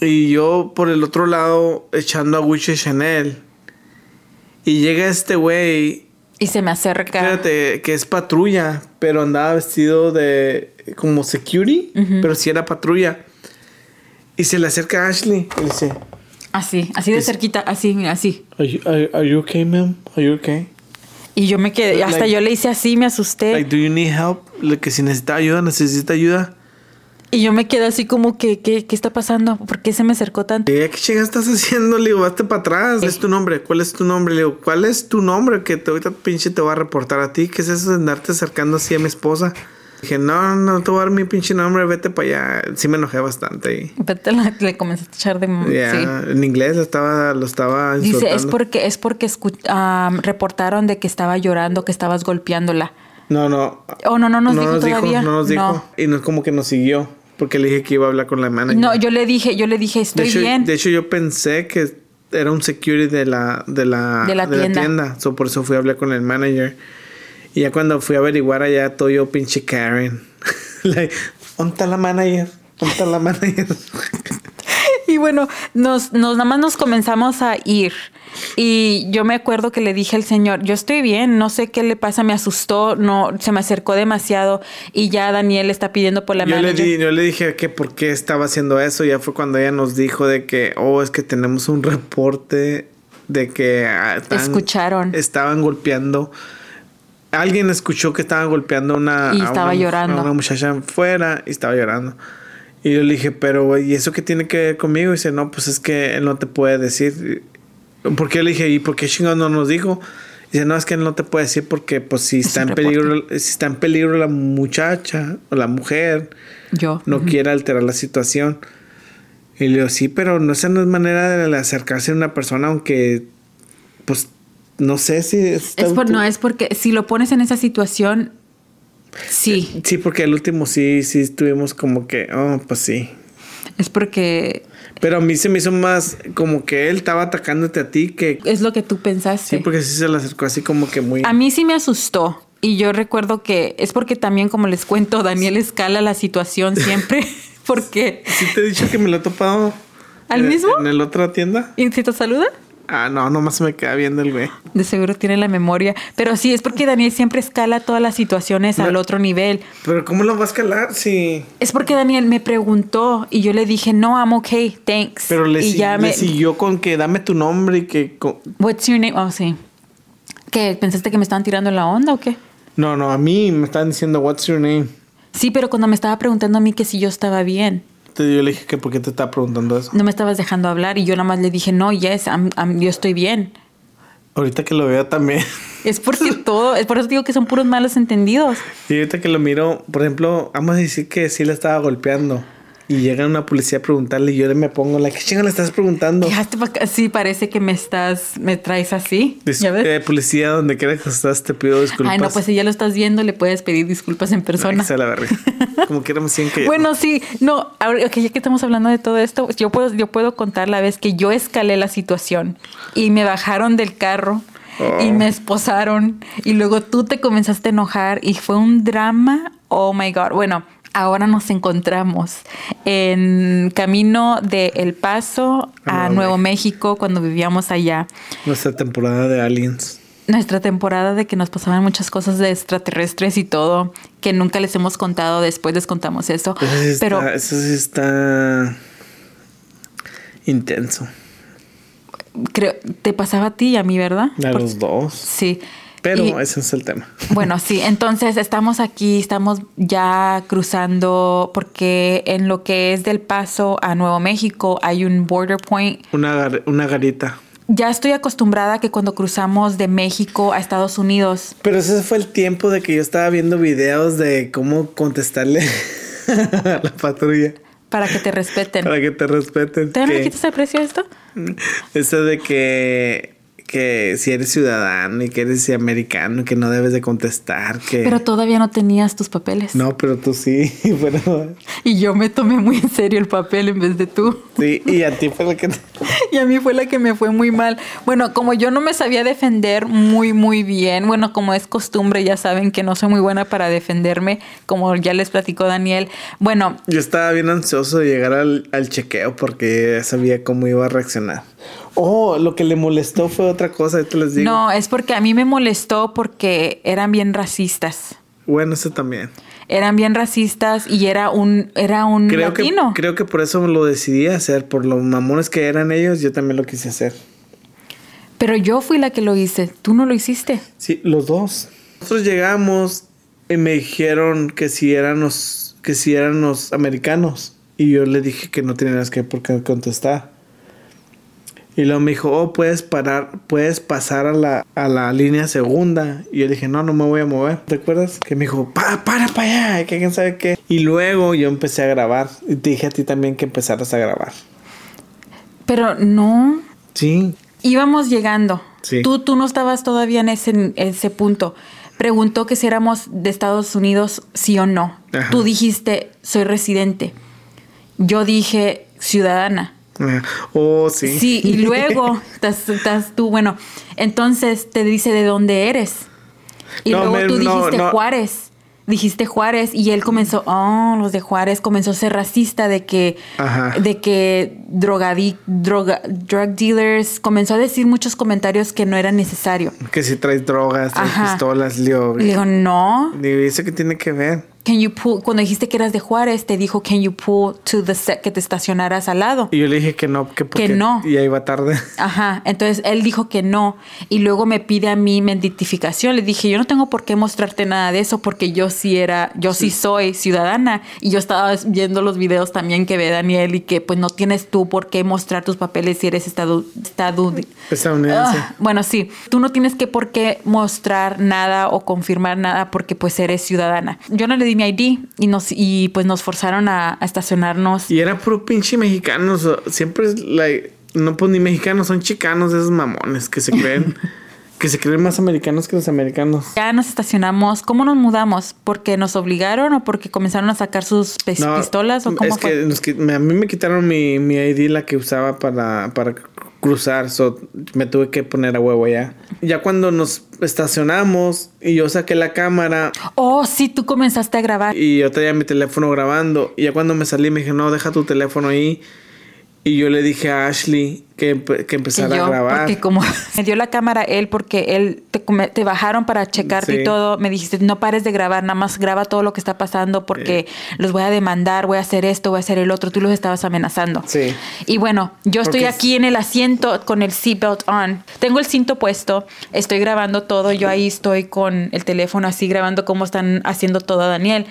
y yo por el otro lado echando a Gucci y Chanel. Y llega este güey,
Y se me acerca.
fíjate que es patrulla, pero andaba vestido de como security, pero sí era patrulla. Y se le acerca a Ashley y le dice,
Así, así de cerquita, así, mira, así.
Are you, are, are you okay, ma'am? Are you okay?
Y yo me quedé, hasta
Like-
yo le hice así, me asusté.
Like, do you need help? Like, que si necesita ayuda, necesita ayuda.
y yo me quedé así como que, ¿qué, qué está pasando? ¿Por qué se me acercó tanto?
Eh, ¿Qué chingas estás haciendo? Le digo, hazte para atrás. ¿Cuál es tu nombre? ¿Cuál es tu nombre? Le digo, ¿cuál es tu nombre? Que te, ahorita pinche te voy a reportar a ti. ¿Qué es eso de andarte acercando así a mi esposa? Dije, no, no te voy a dar mi pinche nombre, vete para allá. Sí me enojé bastante y...
Vete, la- le comenzaste a echar de... Sí.
en inglés lo estaba, lo estaba
Dice,
insultando.
es porque, es porque am, reportaron de que estaba llorando, que estabas golpeándola.
No, no.
Oh, no, no nos dijo
dijo,
todavía.
no nos dijo.
No.
Y no es como que nos siguió. Porque le dije que iba a hablar con la manager.
No, yo le dije, yo le dije,
de
estoy
hecho,
bien.
De hecho, yo pensé que era un security de la, de la,
De la tienda.
So, por eso fui a hablar con el manager. Y ya cuando fui a averiguar allá, todo yo pinche Karen. like, ¿dónde está la manager? ¿Dónde está la manager?
Y bueno, nos, nos nada más nos comenzamos a ir. Y yo me acuerdo que le dije al señor, yo estoy bien, no sé qué le pasa, me asustó, no, se me acercó demasiado y ya Daniel está pidiendo por la
yo, le
manager.
di, yo le dije que por qué estaba haciendo eso. Ya fue cuando ella nos dijo de que, oh, es que tenemos un reporte de que ah,
Escucharon.
Estaban golpeando. Alguien escuchó que estaban golpeando una,
Y
a
estaba
una-
llorando.
a una muchacha afuera y estaba llorando. Y yo le dije, pero, ¿y eso qué tiene que ver conmigo? Y dice, no, pues es que él no te puede decir. Porque le dije, ¿y por qué chingón no nos dijo? Dice, no, es que él no te puede decir porque, pues, si está
un
en peligro, si está en peligro la muchacha o la mujer,
Yo.
no quiere alterar la situación. Y le digo, sí, pero no, esa no es manera de acercarse a una persona, aunque, pues, no sé si...
Es por- no, es porque si lo pones en esa situación, sí.
Sí, porque el último sí, sí estuvimos como que, oh, pues sí.
Es porque
Pero a mí se me hizo más como que él estaba atacándote a ti que...
es lo que tú pensaste.
Sí, porque sí se le acercó así como que muy...
A mí sí me asustó. Y yo recuerdo que es porque también, como les cuento, Daniel escala la situación siempre. porque.
¿Sí te he dicho que me lo he topado?
¿Al
en-
mismo?
En la otra tienda.
¿Y si te saluda?
Ah, no, nomás me queda viendo el güey.
De seguro tiene la memoria. Pero sí, es porque Daniel siempre escala todas las situaciones al
No.
otro nivel.
Pero ¿cómo lo va a escalar si...?
Es porque Daniel me preguntó y yo le dije, no, I'm okay, thanks.
Pero le,
y
si-
ya
le
me.
siguió con que dame tu nombre y que... co-
What's your name? Oh, sí. ¿Qué? ¿Pensaste que me estaban tirando la onda o qué?
No, no, a mí me estaban diciendo, what's your name?
Sí, pero cuando me estaba preguntando a mí que si yo estaba bien,
Yo le dije que por qué te estaba preguntando eso.
no me estabas dejando hablar y yo nada más le dije, no, yes, I'm- I'm- yo estoy bien.
Ahorita que lo veo también.
Es porque todo, es por eso digo que son puros malos entendidos.
Y ahorita que lo miro, por ejemplo, vamos a decir que sí la estaba golpeando. Y llega una policía a preguntarle y yo le me pongo, la ¿qué chinga le estás preguntando?
Sí, parece que me estás, me traes así.
Dis-
¿Ya ves?
eh, policía, donde quiera que estás, te pido disculpas.
Ay, no, pues si ya lo estás viendo, le puedes pedir disculpas en
Ay,
persona.
que sea la verga. Como quiera me siguen que
Bueno, sí, no, ahora ok, ya que estamos hablando de todo esto, yo puedo, yo puedo contar la vez que yo escalé la situación y me bajaron del carro y
Oh.
me esposaron y luego tú te comenzaste a enojar y fue un drama. Oh my God. Bueno, ahora nos encontramos en camino de El Paso a Nuevo
Nuevo
México cuando vivíamos allá.
nuestra temporada de Aliens.
Nuestra temporada de que nos pasaban muchas cosas de extraterrestres y todo, que nunca les hemos contado, después les contamos eso.
Eso sí
Pero
está, eso sí está intenso.
creo, te pasaba a ti y a mí, ¿verdad?
A
Por-
los dos.
Sí.
Pero
Y-
ese es el tema.
bueno, sí, entonces estamos aquí, estamos ya cruzando, porque en lo que es del paso a Nuevo México hay un border point.
Una, gar- una garita.
Ya estoy acostumbrada a que cuando cruzamos de México a Estados Unidos,
Pero ese fue el tiempo de que yo estaba viendo videos de cómo contestarle a la patrulla
para que te respeten.
para que te respeten.
¿Te no le quitas el precio a esto?
Eso de que, que si eres ciudadano y que eres americano, que no debes de contestar, que...
Pero todavía no tenías tus papeles.
no, pero tú sí, bueno,
Y yo me tomé muy en serio el papel en vez de tú.
sí, y a ti fue lo que...
Y a mí fue la que me fue muy mal. Bueno, como yo no me sabía defender muy, muy bien, bueno, como es costumbre, ya saben que no soy muy buena para defenderme, como ya les platicó Daniel. Bueno,
Yo estaba bien ansioso de llegar al, al chequeo porque ya sabía cómo iba a reaccionar. Oh, lo que le molestó fue otra cosa, ahorita les digo.
no, es porque a mí me molestó porque eran bien racistas.
Bueno, eso también.
Eran bien racistas y era un, era un
Creo que, creo que por eso lo decidí hacer, por los mamones que eran ellos, yo también lo quise hacer.
Pero yo fui la que lo hice. Tú no lo hiciste.
Sí, los dos. Nosotros llegamos y me dijeron que si eran los, que si eran los americanos. Y yo le dije que no tenías que por qué contestar. Y luego me dijo, oh, puedes parar, puedes pasar a la, a la línea segunda. Y yo dije, no, no me voy a mover. ¿Te acuerdas? Que me dijo, para, para, para allá, que quién sabe qué. Y luego yo empecé a grabar. Y te dije a ti también que empezaras a grabar.
Pero no.
Sí.
Íbamos llegando.
Sí.
Tú, tú no estabas todavía en ese, en ese punto. Preguntó que si éramos de Estados Unidos, sí o no.
Ajá.
Tú dijiste, soy residente. Yo dije, ciudadana.
Oh, sí.
Sí, y luego estás, estás tú, bueno, entonces te dice de dónde eres. Y
No,
luego tú dijiste
no.
Juárez. Dijiste Juárez y él comenzó, oh, los de Juárez, comenzó a ser racista de que,
Ajá.
de que drogadi, droga, drug dealers, comenzó a decir muchos comentarios que no era necesario.
Que si traes drogas, traes
Ajá.
pistolas, Leo.
Le digo, no,
Digo, ¿y eso qué tiene que ver?
Can you pull, cuando dijiste que eras de Juárez, te dijo, can you pull to the set, que te estacionaras al lado.
Y yo le dije que no, que porque
no.
ya iba tarde.
Ajá, entonces él dijo que no y luego me pide a mí mi identificación. Le dije, yo no tengo por qué mostrarte nada de eso porque yo sí era, yo sí, soy ciudadana y yo estaba viendo los videos también que ve Daniel y que pues no tienes tú por qué mostrar tus papeles si eres estadu, estadu-
Estadounidense.
Ah, bueno, sí, tú no tienes que por qué mostrar nada o confirmar nada porque pues eres ciudadana. Yo no le di mi ID y nos y pues nos forzaron a, a estacionarnos.
Y era puro pinche mexicanos. Siempre es like, no pues ni mexicanos, son chicanos esos mamones que se creen. que se creen más americanos que los americanos.
Ya nos estacionamos. ¿Cómo nos mudamos? ¿Porque nos obligaron o porque comenzaron a sacar sus
No,
pistolas? ¿O cómo
es
fue?
que nos a mí me quitaron mi, mi ID, la que usaba para, para cruzar. So, me tuve que poner a huevo ya. Ya cuando nos estacionamos y yo saqué la cámara
Oh, sí, tú comenzaste a grabar.
y yo traía mi teléfono grabando. Y ya cuando me salí me dije, no, deja tu teléfono ahí. Y yo le dije a Ashley que, que empezara
yo,
a grabar.
porque como me dio la cámara él, porque él te, te bajaron para checarte
Sí.
y todo, me dijiste, no pares de grabar, nada más graba todo lo que está pasando porque los voy a demandar, voy a hacer esto, voy a hacer el otro. Tú los estabas amenazando.
Sí.
Y bueno, yo estoy
Porque-
aquí en el asiento con el seatbelt on. Tengo el cinto puesto, estoy grabando todo. Yo ahí estoy con el teléfono así grabando cómo están haciendo todo a Daniel.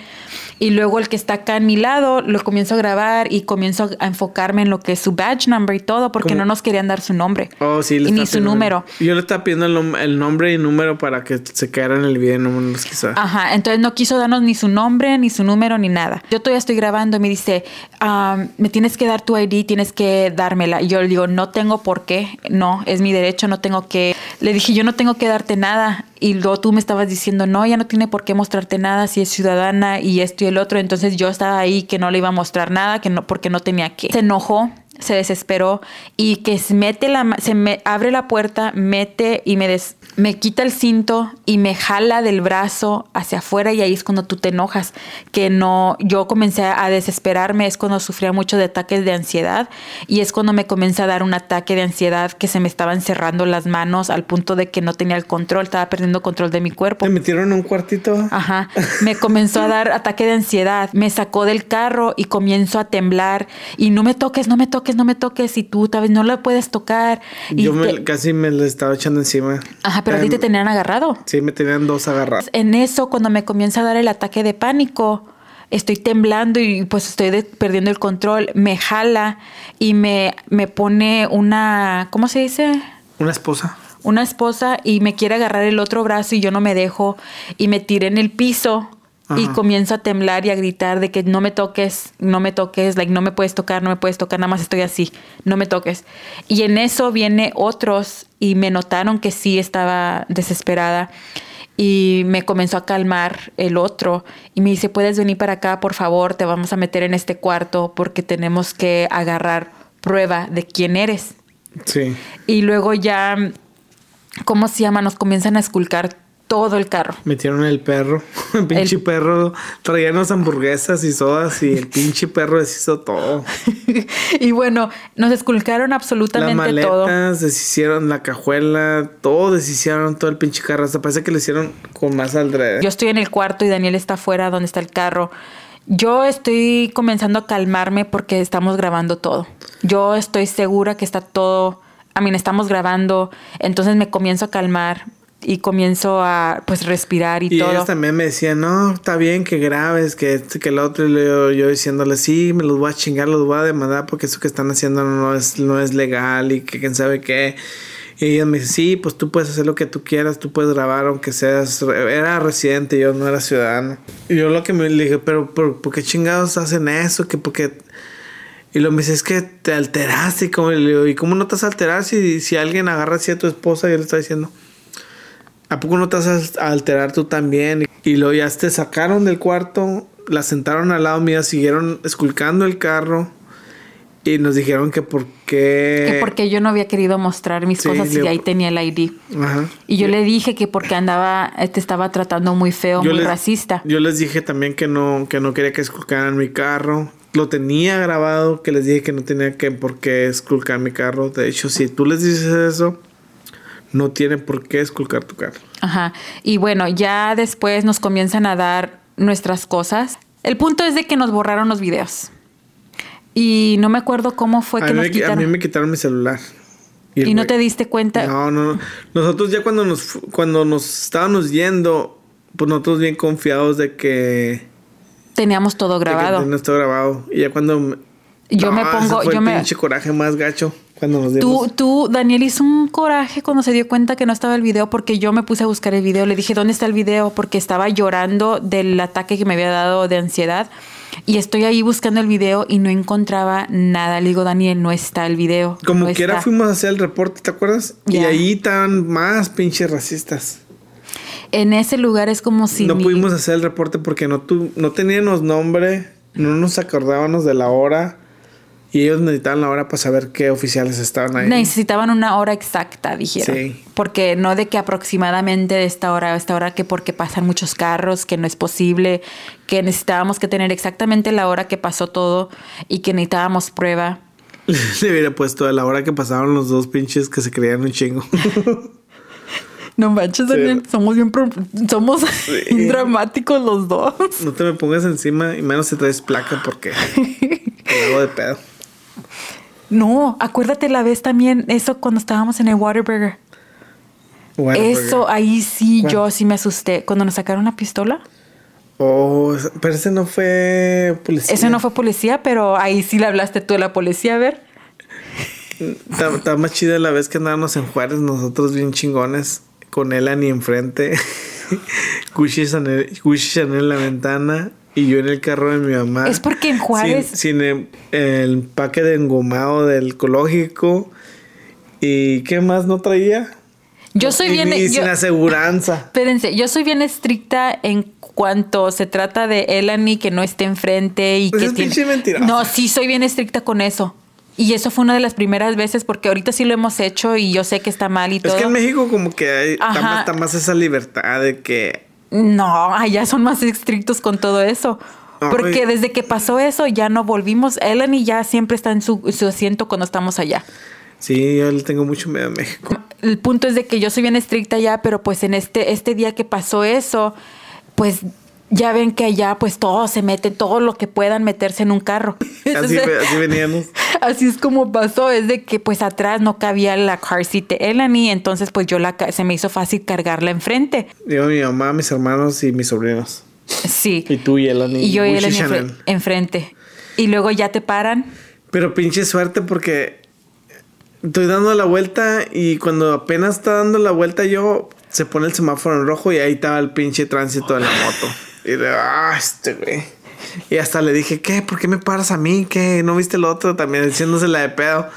Y luego el que está acá a mi lado lo comienzo a grabar y comienzo a enfocarme en lo que es su badge number y todo porque
¿Cómo?
no nos querían dar su nombre.
Oh, sí,
y ni su número.
Yo le estaba pidiendo el, el nombre y número para que se quedara en el video no los quiso.
Ajá, entonces no quiso darnos ni su nombre, ni su número, ni nada. Yo todavía estoy grabando y me dice, "Am, me tienes que dar tu ID, tienes que dármela. Y yo le digo, no tengo por qué, no, es mi derecho, no tengo que... Le dije, yo no tengo que darte nada. Y luego tú me estabas diciendo, no, ya no tiene por qué mostrarte nada si es ciudadana y esto y el otro. Entonces yo estaba ahí que no le iba a mostrar nada, que no, porque no tenía que. Se enojó se desesperó y que se mete la se me abre la puerta, mete y me des- me quita el cinto y me jala del brazo hacia afuera y ahí es cuando tú te enojas, que no yo comencé a desesperarme, es cuando sufría mucho de ataques de ansiedad y es cuando me comencé a dar un ataque de ansiedad que se me estaban cerrando las manos al punto de que no tenía el control, estaba perdiendo control de mi cuerpo.
¿Te metieron en un cuartito?
Ajá. Me comenzó a dar ataque de ansiedad. Me sacó del carro y comienzo a temblar. Y no me toques, no me toques, no me toques. Y tú tal vez no la puedes tocar. Y
Yo me-
te-
casi me le estaba echando encima.
Ajá, pero a ti te
Em,
tenían agarrado.
Sí, me tenían dos agarrados.
En eso, cuando me comienza a dar el ataque de pánico, estoy temblando y pues estoy de- perdiendo el control. Me jala y me, me pone una, ¿cómo se dice?
Una esposa.
una esposa y me quiere agarrar el otro brazo y yo no me dejo y me tiré en el piso y comienzo a temblar y a gritar de que no me toques, no me toques, like no me puedes tocar, no me puedes tocar, nada más estoy así, no me toques. Y en eso viene otros y me notaron que sí estaba desesperada y me comenzó a calmar el otro y me dice, "¿Puedes venir para acá, por favor? Te vamos a meter en este cuarto porque tenemos que agarrar prueba de quién eres."
Sí.
Y luego ya, ¿cómo se llama? Nos comienzan a esculcar todo el carro.
Metieron el perro. El pinche
El-
perro. Traían las hamburguesas y sodas y el pinche perro deshizo todo.
y bueno, nos esculcaron
Las
absolutamente
maletas,
todo.
deshicieron la cajuela, todo deshicieron, todo el pinche carro. Hasta parece que lo hicieron con más aldrede.
Yo estoy en el cuarto y Daniel está afuera donde está el carro. Yo estoy comenzando a calmarme porque estamos grabando todo. Yo estoy segura que está todo, a mí estamos grabando, entonces me comienzo a calmar y comienzo a pues respirar y,
Y
todo.
ellos también me decían, no, está bien que grabes, que este, que el otro. Y luego yo diciéndole, sí, me los voy a chingar, los voy a demandar porque eso que están haciendo no es, no es legal y que quién sabe qué. Y ellos me dicen, sí, pues tú puedes hacer lo que tú quieras, tú puedes grabar aunque seas... Era residente, yo no era ciudadano. Y yo lo que me le dije, pero, pero ¿por qué chingados hacen eso? Que porque... Y lo me dice, es que te alteraste. Y, como, le digo, ¿y cómo no te vas a alterar si, si alguien agarra así a tu esposa y le está diciendo... ¿A poco no te vas a alterar tú también? Y luego ya te sacaron del cuarto, la sentaron al lado mío, siguieron esculcando el carro y nos dijeron que por qué...
Que porque yo no había querido mostrar mis
Sí,
cosas y
le-
ahí tenía el ID.
Ajá.
Y yo le dije que porque andaba, te estaba tratando muy feo,
Yo
muy
les-
racista.
Yo les dije también que no, que no quería que esculcaran mi carro. Lo tenía grabado, que les dije que no tenía que por qué esculcar mi carro. De hecho, si tú les dices eso, no tienen por qué esculcar tu carro.
Ajá. Y bueno, ya después nos comienzan a dar nuestras cosas. El punto es de que nos borraron los videos. Y no me acuerdo cómo fue
a,
que nos
me, a
quitaron.
mí me quitaron mi celular. el
y no te diste cuenta.
No, no, no. Nosotros ya cuando nos, cuando nos estábamos yendo, pues nosotros bien confiados de que...
Teníamos todo grabado.
tenía esto grabado. Y ya cuando...
Yo me
ese
pongo-
fue
yo
el
me-
pinche coraje más gacho cuando nos
Tú,
dimos...
tú, Daniel hizo un coraje cuando se dio cuenta que no estaba el video porque yo me puse a buscar el video. Le dije, ¿dónde está el video? Porque estaba llorando del ataque que me había dado de ansiedad. Y estoy ahí buscando el video y no encontraba nada. Le digo, Daniel, no está el video.
Como
no
quiera
está".
fuimos a hacer el reporte, ¿te acuerdas? Y ahí estaban más pinches racistas.
En ese lugar es como si...
no pudimos hacer el reporte porque no, tu, no teníamos nombre, no nos acordábamos de la hora. Y ellos necesitaban la hora para saber qué oficiales estaban ahí.
Necesitaban una hora exacta, dijeron.
Sí.
Porque no de que aproximadamente de esta hora a esta hora, que porque pasan muchos carros, que no es posible, que necesitábamos que tener exactamente la hora que pasó todo y que necesitábamos prueba.
Le hubiera puesto a la hora que pasaron los dos pinches que se creían un chingo.
No manches,
Daniel,
somos bien somos
bien
dramáticos los dos.
no te me pongas encima y menos si traes placa porque te hago de pedo.
No, acuérdate la vez también, eso cuando estábamos en el Waterburger. Eso, ahí sí, yo sí me asusté. Cuando nos sacaron la pistola.
Oh, pero ese no fue policía.
Eso no fue policía, pero ahí sí le hablaste tú a la policía, a ver.
Está, está más chida la vez que andábamos en Juárez, nosotros bien chingones, con Elani enfrente, Gucci Chanel, Gucci Chanel en la ventana y yo en el carro de mi mamá.
Es porque en Juárez-
Sin, sin el, el empaque de engomado del ecológico. ¿Y qué más no traía?
Yo soy
Y
bien.
ni
yo-
sin aseguranza.
espérense, yo soy bien estricta en cuanto se trata de Elani que no esté enfrente y
Pues
que
es
tiene-
pinche mentirosa.
No, sí soy bien estricta con eso. Y eso fue una de las primeras veces porque ahorita sí lo hemos hecho y yo sé que está mal y
Es
todo.
que en México como que hay, está,
Ajá.
más, está más esa libertad de que...
No, allá son más estrictos con todo eso. Porque desde que pasó eso ya no volvimos. Elani ya siempre está en su, su asiento cuando estamos allá.
Sí, yo le tengo mucho miedo a México.
El punto es de que yo soy bien estricta allá, pero pues en este, este día que pasó eso, pues ya ven que allá pues todos se meten, todo lo que puedan meterse en un carro.
Así, veníamos.
Así es como pasó, es de que pues atrás no cabía la car seat de Elani, entonces pues yo la se me hizo fácil cargarla enfrente.
Yo, mi mamá, mis hermanos y mis sobrinos.
Sí.
Y tú y Elani.
Y yo y Elani enfre- enfrente. Y luego ya te paran.
Pero pinche suerte porque estoy dando la vuelta y cuando apenas está dando la vuelta yo, se pone el semáforo en rojo y ahí estaba el pinche tránsito de la moto. Y de, ah, este güey. Y hasta le dije, ¿qué? ¿Por qué me paras a mí? ¿Qué? ¿No viste el otro? También diciéndose la de pedo.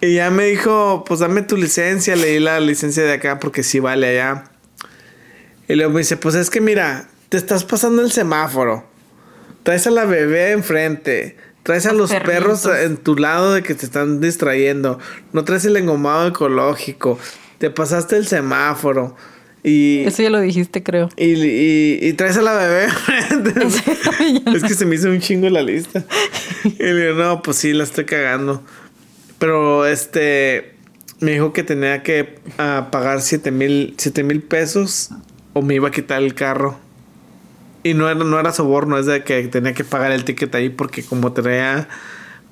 Y ya me dijo, pues dame tu licencia. Le di la licencia de acá porque sí vale allá. Y luego me dice, pues es que mira, te estás pasando el semáforo. Traes a la bebé enfrente. Traes a
Los
los perros en tu lado de que te están distrayendo. No traes el engomado ecológico. Te pasaste el semáforo. Y,
Eso ya lo dijiste, creo.
y, y- y traes a la bebé. es que se me hizo un chingo la lista. Y le digo, no, pues sí, la estoy cagando. Pero este me dijo que tenía que ah, pagar 7 mil siete mil pesos o me iba a quitar el carro. Y no era, no era soborno, es de que tenía que pagar el ticket ahí porque como traía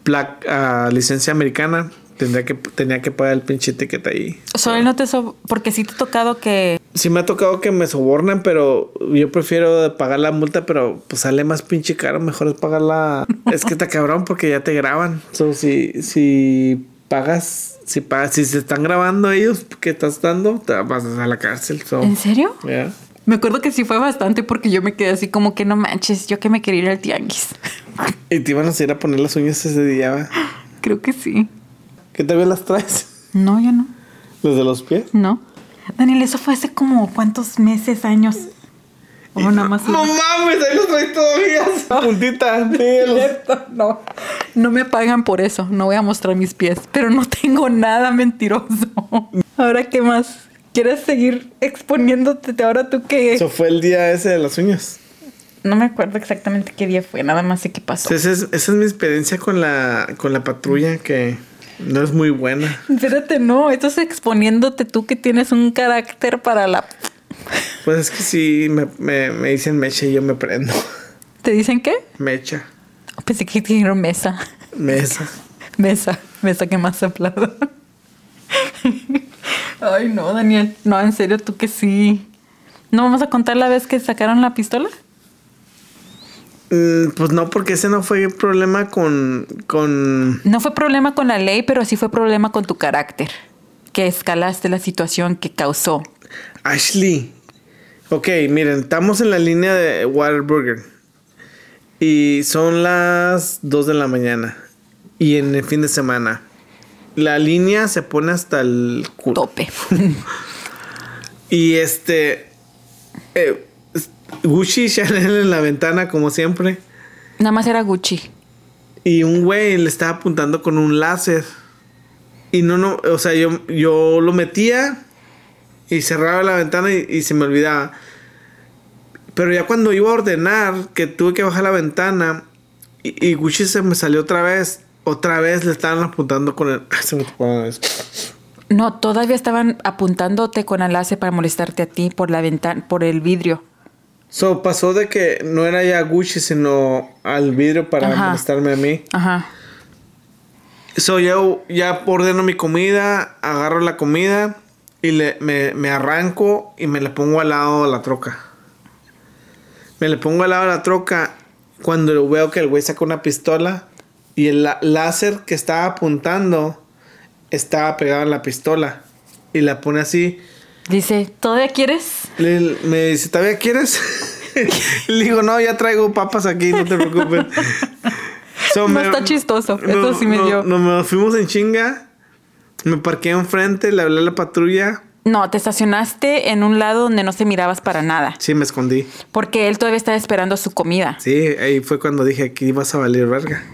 placa, licencia americana, tendría que, tenía que pagar el pinche ticket ahí.
Solo no te so- porque sí te ha tocado que
Sí me ha tocado que me sobornen, pero yo prefiero pagar la multa, pero pues sale más pinche caro, mejor es pagar la... es que está cabrón porque ya te graban. So, si, si pagas, si pagas, si se están grabando ellos que estás dando, te vas a la cárcel. So,
¿En serio?
yeah.
Me acuerdo que sí fue bastante porque yo me quedé así como que no manches, yo que me quería ir al tianguis.
Y te iban a ir a poner las uñas ese día.
Creo que sí.
¿Qué todavía las traes?
No, ya no.
¿Los de los pies?
No. Daniel, eso fue hace como cuántos meses, años. O nada más.
No mames, ahí los traes todavía. Puntita. Sí, los-
No, no me pagan por eso. No voy a mostrar mis pies, pero no tengo nada mentiroso. Ahora, ¿qué más? ¿Quieres seguir exponiéndote? Ahora tú qué.
Eso fue el día ese de las uñas.
no me acuerdo exactamente qué día fue, nada más sé qué pasó.
Esa es, esa es mi experiencia con la, con la patrulla que no es muy buena.
Espérate, no, estás exponiéndote tú que tienes un carácter para la.
Pues es que sí, me, me, me dicen mecha y yo me prendo.
¿Te dicen qué?
Mecha.
Pensé que dijeron mesa.
Mesa.
Mesa, mesa que más aplaudo. Ay, no, Daniel. No, en serio, tú que sí. ¿No vamos a contar la vez que sacaron la pistola?
Mm, Pues no, porque ese no fue problema con, con...
No fue problema con la ley, pero sí fue problema con tu carácter. Que escalaste la situación que causó.
Ashley. Ok, miren, estamos en la línea de Waterburger. Y son las 2 de la mañana. Y en el fin de semana. La línea se pone hasta el culo.
Tope.
Y este. eh, Gucci y Chanel en la ventana, como siempre.
Nada más era Gucci.
Y un güey le estaba apuntando con un láser. Y no, no, o sea, yo, yo lo metía y cerraba la ventana y, y se me olvidaba. Pero ya cuando iba a ordenar, que tuve que bajar la ventana y, y Gucci se me salió otra vez, otra vez le estaban apuntando con el. Se me tocó una vez.
No, todavía estaban apuntándote con el láser para molestarte a ti por la ventana, por el vidrio.
So, pasó de que no era ya Gucci, sino al vidrio para
Ajá.
molestarme a mí.
Ajá.
So, yo ya ordeno mi comida, agarro la comida y le, me, me arranco y me la pongo al lado de la troca. Me le pongo al lado de la troca cuando veo que el güey saca una pistola y el láser que estaba apuntando estaba pegado en la pistola. Y la pone así.
Dice, ¿todavía quieres?
Le- me dice, ¿todavía quieres? Le digo, no, ya traigo papas aquí, no te preocupes. So,
No está chistoso, eso sí me dio.
no- Nos fuimos en chinga. Me parqué enfrente, le hablé a la patrulla.
No, te estacionaste en un lado donde no se mirabas para nada.
Sí, me escondí.
Porque él todavía estaba esperando su comida.
Sí, ahí fue cuando dije, aquí ibas a valer verga.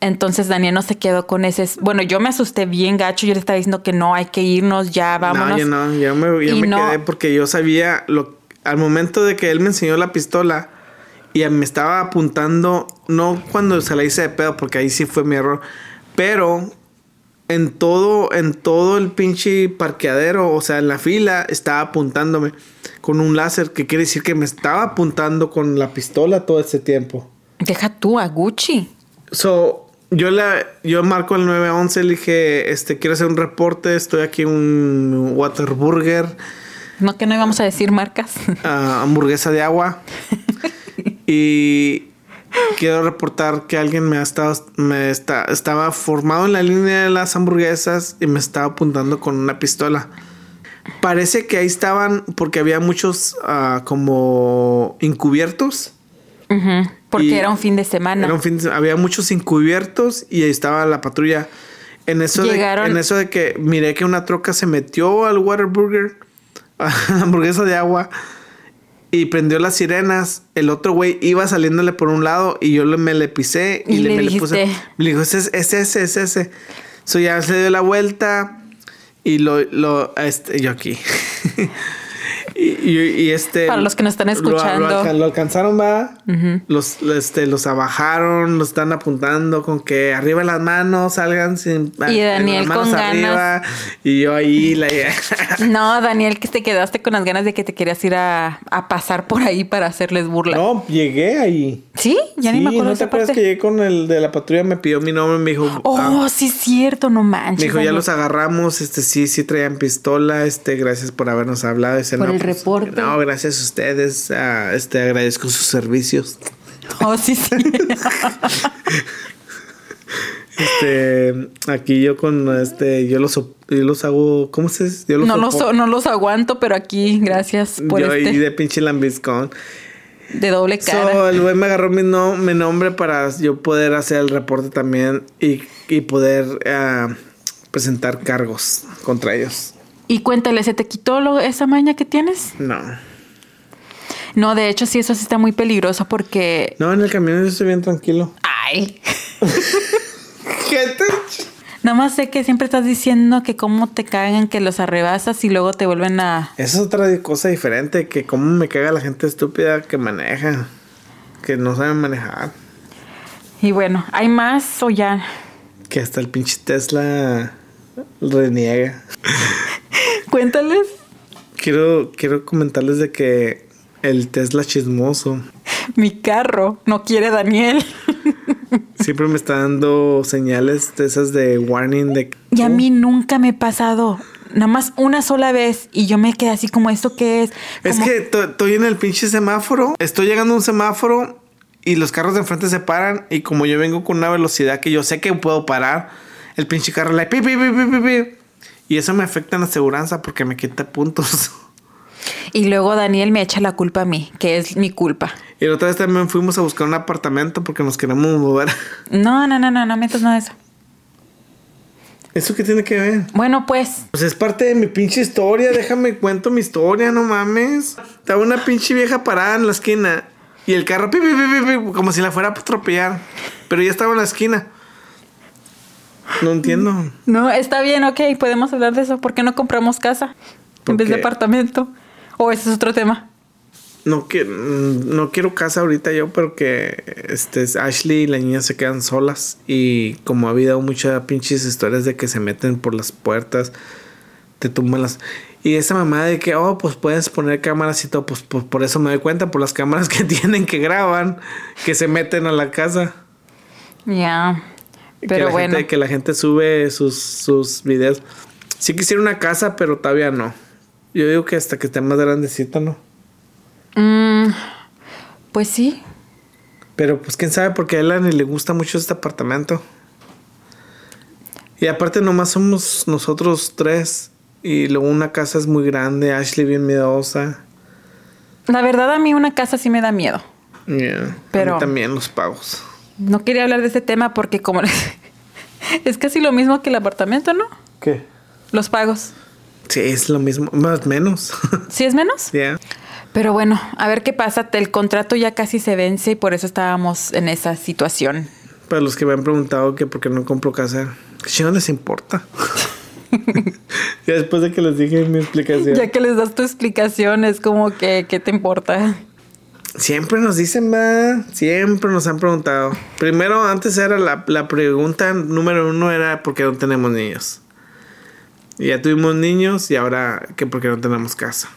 Entonces Daniel no se quedó con ese. Bueno, yo me asusté bien gacho. Yo le estaba diciendo que no, hay que irnos ya, vámonos.
No, yo no, yo me, yo me
no-
quedé porque yo sabía, lo, al momento de que él me enseñó la pistola y me estaba apuntando, no cuando se la hice de pedo, porque ahí sí fue mi error, pero en todo, en todo el pinche parqueadero, o sea, en la fila, estaba apuntándome con un láser, que quiere decir que me estaba apuntando con la pistola todo ese tiempo.
Deja tú a Gucci.
So, yo la, yo marco el 911, le dije, este, quiero hacer un reporte, estoy aquí en un Waterburger,
No que no íbamos a decir marcas.
ah, hamburguesa de agua. y quiero reportar que alguien me ha estado, me está, estaba formado en la línea de las hamburguesas y me estaba apuntando con una pistola. Parece que ahí estaban porque había muchos ah, como encubiertos.
Ujú, Porque era un fin de semana.
Era un fin de- había muchos encubiertos y ahí estaba la patrulla. En eso, de,
Llegaron-
en eso de que miré que una troca se metió al Waterburger, a la hamburguesa de agua, y prendió las sirenas. El otro güey iba saliéndole por un lado y yo le, me le pisé y,
Y
le,
le
me le puse. Me dijo, ese es ese, ese, ese. So ya se dio la vuelta y lo, lo, este, yo aquí. Y, este.
Para los que nos están
lo- Lo,
escuchando.
lo alcanzaron, va. los, este, los abajaron, los están apuntando con que arriba las manos, salgan sin.
Y Daniel
las manos
con
arriba. Y yo ahí, la.
No, Daniel, que te quedaste con las ganas de que te querías ir a, a pasar por ahí para hacerles burla.
no, llegué ahí.
¿Sí? Ya
sí,
ni me acuerdo
¿no te
esa
acuerdas
parte.
que llegué con el de la patrulla? Me pidió mi nombre, me dijo.
Oh,
ah,
sí es cierto, no manches.
Me dijo, ya
Daniel.
los agarramos, este sí, sí traían pistola, este, gracias por habernos hablado. Dice,
Por
"No,
el reporte".
No, gracias a ustedes, ah, este, agradezco sus servicios.
Oh, sí, sí.
Este, aquí yo con, este, yo los, yo los hago, ¿cómo se dice? Yo los
no, los, no los aguanto, pero aquí, gracias por
yo ahí
este
de pinche lambiscón.
de doble cara.
So, el güey me agarró mi, no, mi nombre para yo poder hacer el reporte también y, y poder ah, presentar cargos contra ellos.
Y cuéntale, ¿se te quitó lo- esa maña que tienes?
No.
No, de hecho, sí, eso sí está muy peligroso porque.
No, en el camión yo estoy bien tranquilo.
Ay.
¿Qué te...
Nada más sé que siempre estás diciendo que cómo te cagan, que los arrebasas y luego te vuelven a.
Esa es otra cosa diferente, que cómo me caga la gente estúpida que maneja, que no saben manejar,
Y bueno, ¿hay más o ya?
que hasta el pinche Tesla reniega.
Cuéntales.
Quiero, quiero comentarles de que el Tesla chismoso
Mi carro no quiere Daniel.
siempre me está dando señales de esas de warning de...
Y a mí nunca me ha pasado. Nada más una sola vez. Y yo me quedé así como, ¿esto qué es?
Es que to- estoy en el pinche semáforo, estoy llegando a un semáforo y los carros de enfrente se paran y como yo vengo con una velocidad que yo sé que puedo parar, el pinche carro le pi, pi, pi, pi, pi, pi. y eso me afecta en la aseguranza porque me quita puntos.
Y luego Daniel me echa la culpa a mí, que es mi culpa.
y la otra vez también fuimos a buscar un apartamento porque nos queremos mover.
No, no, no, no, no metas nada de eso.
¿Eso qué tiene que ver?
Bueno, pues,
Pues es parte de mi pinche historia, déjame cuento mi historia, no mames. Estaba una pinche vieja parada en la esquina y el carro pi, pi, pi, pi, pi, como si la fuera a atropellar, pero ya estaba en la esquina. No entiendo.
no, está bien, ok, podemos hablar de eso. ¿Por qué no compramos casa
¿Por
en vez de apartamento? O ese es otro tema.
No, que, mm, no quiero casa ahorita yo, pero que este, Ashley y la niña se quedan solas. Y como ha habido muchas pinches historias de que se meten por las puertas, te tumban las. Y esa mamá de que, oh, pues puedes poner cámaras y todo, pues, pues por eso me doy cuenta, por las cámaras que tienen que graban, que se meten a la casa.
Ya. Pero
la
bueno.
Gente, que la gente sube sus, sus videos. Sí quisiera una casa, pero todavía no. Yo digo que hasta que esté más grandecita, ¿no?
Mm, pues sí.
Pero pues quién sabe, porque a Elani le gusta mucho este apartamento. Y aparte nomás somos nosotros tres. Y luego una casa es muy grande, Ashley bien miedosa.
La verdad, a mí una casa sí me da miedo.
Yeah.
Pero-
A mí también los pagos.
No quería hablar de ese tema porque como es casi lo mismo que el apartamento, ¿no?
¿Qué?
Los pagos.
Sí, es lo mismo, más menos.
¿Sí es menos?
Ya.
Pero bueno, a ver qué pasa. El contrato ya casi se vence y por eso estábamos en esa situación.
Para los que me han preguntado que por qué no compro casa, ¿qué chingón les importa? ya después de que les dije mi explicación.
Ya que les das tu explicación, es como que, ¿qué te importa?
Siempre nos dicen, va, siempre nos han preguntado. Primero, antes era la, la pregunta número uno era ¿por qué no tenemos niños? Y ya tuvimos niños y ahora que por qué no tenemos casa.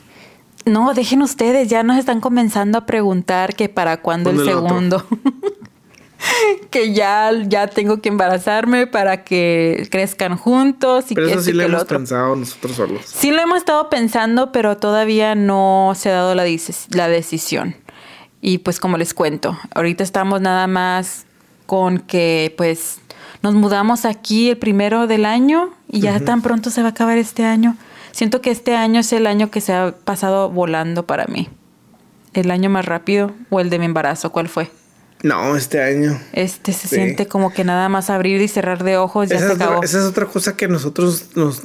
No, dejen ustedes, ya nos están comenzando a preguntar que para cuándo el segundo. que ya, ya tengo que embarazarme para que crezcan juntos y
Pero
que
eso sí lo hemos
otro.
pensado nosotros solos.
Sí lo hemos estado pensando, pero todavía no se ha dado la, la decisión. Y pues como les cuento, ahorita estamos nada más con que pues nos mudamos aquí el primero del año y ya tan pronto se va a acabar este año. Siento que este año es el año que se ha pasado volando para mí. El año más rápido o el de mi embarazo, ¿cuál fue?
No, este año.
Este se
Sí.
siente como que nada más abrir y cerrar de ojos ya
Esa
se
es, otra,
acabó.
esa es otra cosa que nosotros nos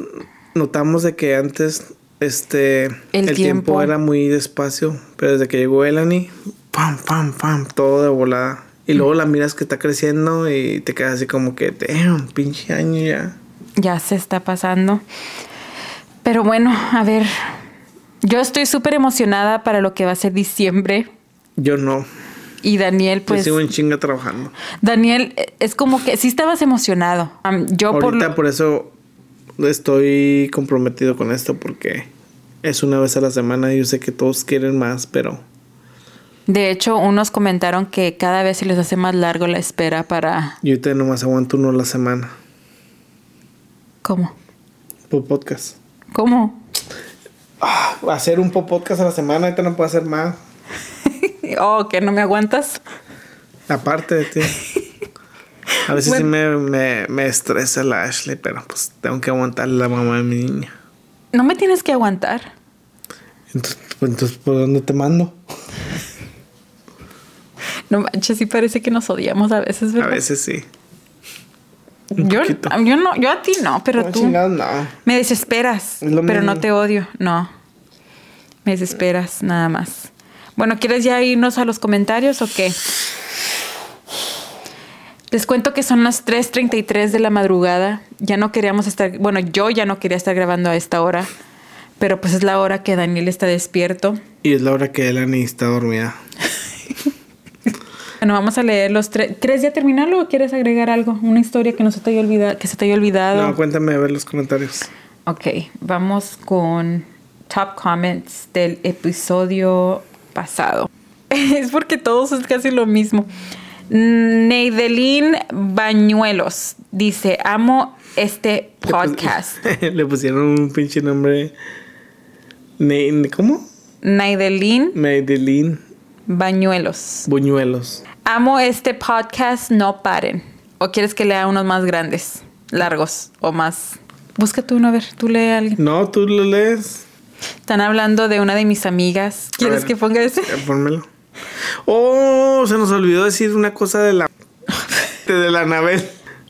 notamos de que antes este
El
el, tiempo.
tiempo.
era muy despacio, pero desde que llegó Elani, pam, pam, pam, todo de volada. Y luego la miras que está creciendo y te quedas así como que, damn, pinche año ya.
ya se está pasando. Pero bueno, a ver, Yo estoy súper emocionada para lo que va a ser diciembre.
Yo no.
Y Daniel,
Yo
pues.
sigo en chinga trabajando.
Daniel, eh, es como que sí estabas emocionado. Yo por.
Ahorita
lo-
por eso estoy comprometido con esto porque es una vez a la semana y yo sé que todos quieren más, pero
De hecho, unos comentaron que cada vez se les hace más largo la espera para.
yo ahorita nomás aguanto uno a la semana
¿Cómo?
por podcast.
¿Cómo?
Hacer un po- podcast a la semana, ahorita no puedo hacer más.
Oh, que no me aguantas.
Aparte de ti. A veces sí me, me, me estresa la Ashley, pero pues tengo que aguantarle la mamá de mi niña.
No me tienes que aguantar.
Entonces, pues, entonces ¿por dónde te mando?
No manches, sí parece que nos odiamos a veces,
A
¿verdad?
veces sí.
Yo, yo no, yo a ti no, pero
No,
tú
chingados, no.
me desesperas. Pero no te odio, no. Me desesperas, nada más. Bueno, ¿quieres ya irnos a los comentarios o qué? Les cuento que son las 3.33 de la madrugada. Ya no queríamos estar, bueno, yo ya no quería estar grabando a esta hora, pero pues es la hora que Daniel está despierto.
Y es la hora que Elani está dormida.
Bueno, vamos a leer los tres. ¿Quieres ya terminarlo o quieres agregar algo? Una historia que no se te haya olvidado, que se te haya olvidado.
No, cuéntame a ver los comentarios.
Ok, vamos con top comments del episodio pasado. es porque todos es casi lo mismo. Neidelin Bañuelos dice, amo este
Le pus-
podcast.
Le pusieron un pinche nombre. Ne- ¿Cómo?
Neidelin
Medellín
Bañuelos.
Buñuelos.
Amo este podcast, no paren. ¿O quieres que lea unos más grandes, largos o más? Búscate uno, a ver, tú lee a alguien.
No, tú lo lees.
Están hablando de una de mis amigas. ¿Quieres
ver.
que ponga ese?
Eh, Pónmelo. Oh, se nos olvidó decir una cosa de la. de, de la Anabel.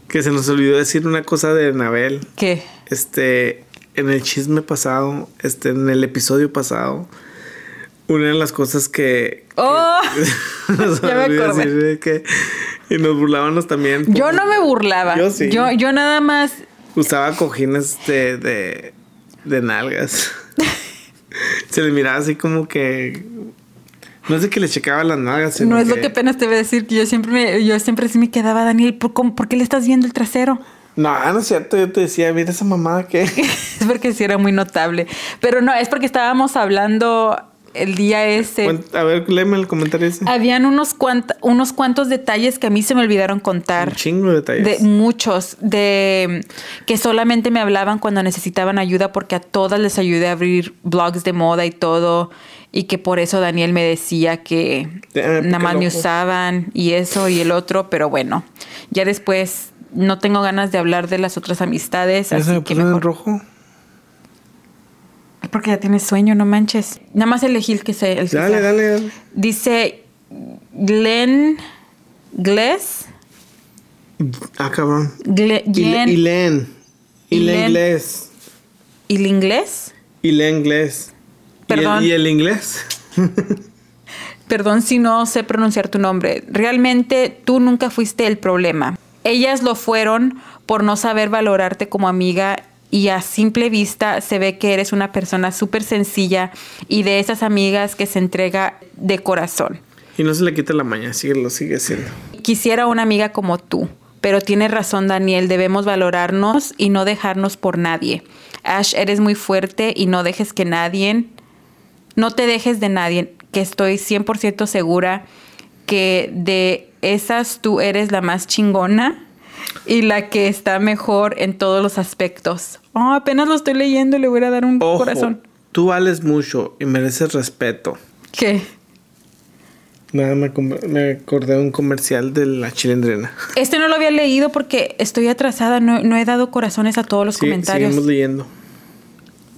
Que se nos olvidó decir una cosa de Anabel.
¿Qué?
Este. En el chisme pasado, este, en el episodio pasado, una de las cosas que.
¡Oh!
nos
Ya me
olvidó
acordé.
decir de que. Y nos burlábamos también.
Yo no me burlaba.
Yo sí.
Yo, yo nada más.
Usaba cojines de, de, de nalgas. Se le miraba así como que. No sé que le checaba las nalgas.
No es lo que apenas te voy a decir, que yo siempre me, yo siempre sí me quedaba, Daniel, ¿por, cómo- por qué le estás viendo el trasero?
No, no es cierto. Yo te decía, mira esa mamada que.
es porque sí era muy notable. Pero no, es porque estábamos hablando el día ese.
A ver, léeme el comentario ese.
Habían unos, cuant- unos cuantos detalles que a mí se me olvidaron
Un
contar.
chingo de detalles.
De muchos, de que solamente me hablaban cuando necesitaban ayuda porque a todas les ayudé a abrir blogs de moda y todo y que por eso Daniel me decía que
me
nada más me usaban y eso y el otro, pero bueno, ya después no tengo ganas de hablar de las otras amistades,
¿Ya se me
que
en rojo?
Porque ya tienes sueño, no manches. Nada más elegí el que se el que
Dale,
sea.
dale, dale.
Dice Glenn Gless,
Ah, cabrón.
Gle- Glenn
y leen. Y
Ilen.
inglés.
y el inglés.
Y leen inglés. ¿Y el-
Perdón.
¿Y el inglés?
Perdón si no sé pronunciar tu nombre. Realmente tú nunca fuiste el problema. Ellas lo fueron por no saber valorarte como amiga y a simple vista se ve que eres una persona súper sencilla y de esas amigas que se entrega de corazón.
Y no se le quita la maña, sigue, lo sigue haciendo.
Quisiera una amiga como tú, pero tienes razón Daniel, debemos valorarnos y no dejarnos por nadie. Ash, eres muy fuerte y no dejes que nadie, no te dejes de nadie, que estoy 100% segura que de esas tú eres la más chingona y la que está mejor en todos los aspectos. Oh, apenas lo estoy leyendo, le voy a dar un
Ojo,
corazón.
tú vales mucho y mereces respeto.
¿Qué?
Nada, me, me acordé de un comercial de la chilendrina.
Este no lo había leído porque estoy atrasada, no, no he dado corazones a todos los
Sí,
comentarios.
Seguimos leyendo.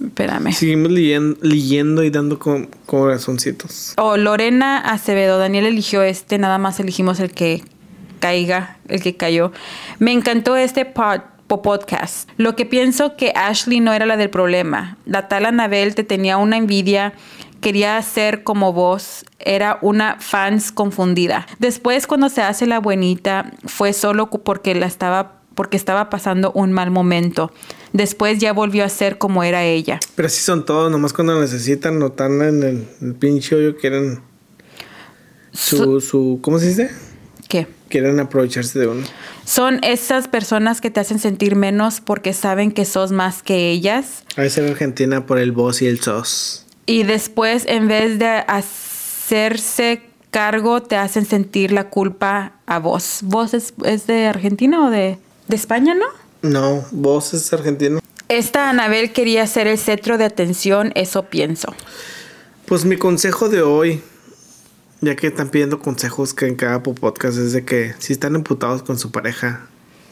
Espérame.
Seguimos leyen- leyendo y dando co- corazoncitos.
Oh, Lorena Acevedo, Daniel eligió este, nada más elegimos el que caiga, el que cayó. Me encantó este pod- po- podcast. Lo que pienso que Ashley no era la del problema. La tal Anabel te tenía una envidia, quería ser como vos, era una fans confundida. Después cuando se hace la buenita fue solo porque la estaba porque estaba pasando un mal momento. Después ya volvió a ser como era ella.
Pero así son todos, nomás cuando necesitan o están en el, el pinche hoyo quieren su, su, ¿cómo se dice?
¿Qué?
Quieren aprovecharse de uno.
Son esas personas que te hacen sentir menos porque saben que sos más que ellas.
A veces en Argentina por el vos y el sos.
Y después, en vez de hacerse cargo, te hacen sentir la culpa a vos. ¿Vos es, es de Argentina o de, de España, no?
No, vos es argentino.
Esta Anabel quería ser el centro de atención, eso pienso.
Pues mi consejo de hoy, ya que están pidiendo consejos que en cada podcast es de que si están emputados con su pareja,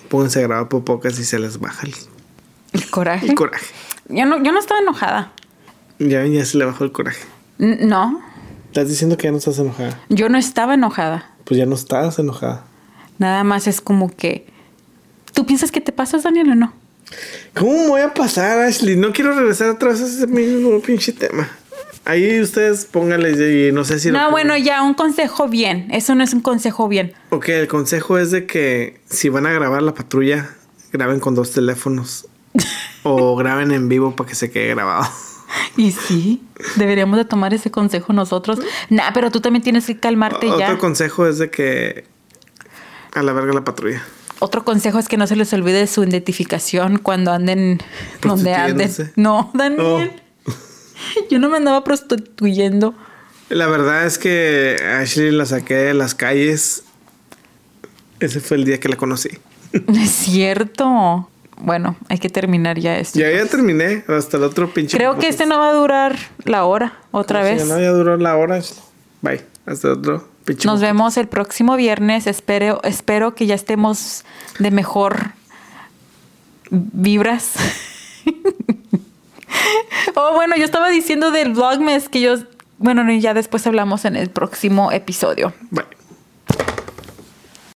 pónganse a grabar podcast y se les baja el,
El coraje.
el coraje.
Yo no, yo no estaba enojada.
Ya, ya se le bajó el coraje.
N- No,
Estás diciendo que ya no estás enojada.
yo no estaba enojada.
Pues ya no estás enojada.
Nada más es como que... ¿Tú piensas que te pasas, Daniel, o no?
¿Cómo me voy a pasar, Ashley? No quiero regresar vez a ese mismo pinche tema. Ahí ustedes pónganle y no sé si...
No, bueno, ya, un consejo bien. Eso no es un consejo bien.
Ok, el consejo es de que si van a grabar la patrulla, graben con dos teléfonos. o graben en vivo para que se quede grabado.
Y sí, deberíamos de tomar ese consejo nosotros. Nah, pero tú también tienes que calmarte
Otro
ya.
consejo es de que... A la verga la patrulla.
Otro consejo es que no se les olvide su identificación cuando anden donde anden. No, Daniel. Yo no me andaba prostituyendo.
La verdad es que Ashley la saqué de las calles. Ese fue el día que la conocí.
No es cierto. Bueno, hay que terminar ya esto.
Ya, ya terminé. Hasta el otro pinche.
Creo que este no va a durar la hora otra vez.
no, ya duró la hora. Bye. Hasta otro pinche.
Nos vemos el próximo viernes. Espero, espero que ya estemos de mejor vibras. oh, bueno, yo estaba diciendo del Vlogmas que yo. Bueno, no, ya después hablamos en el próximo episodio.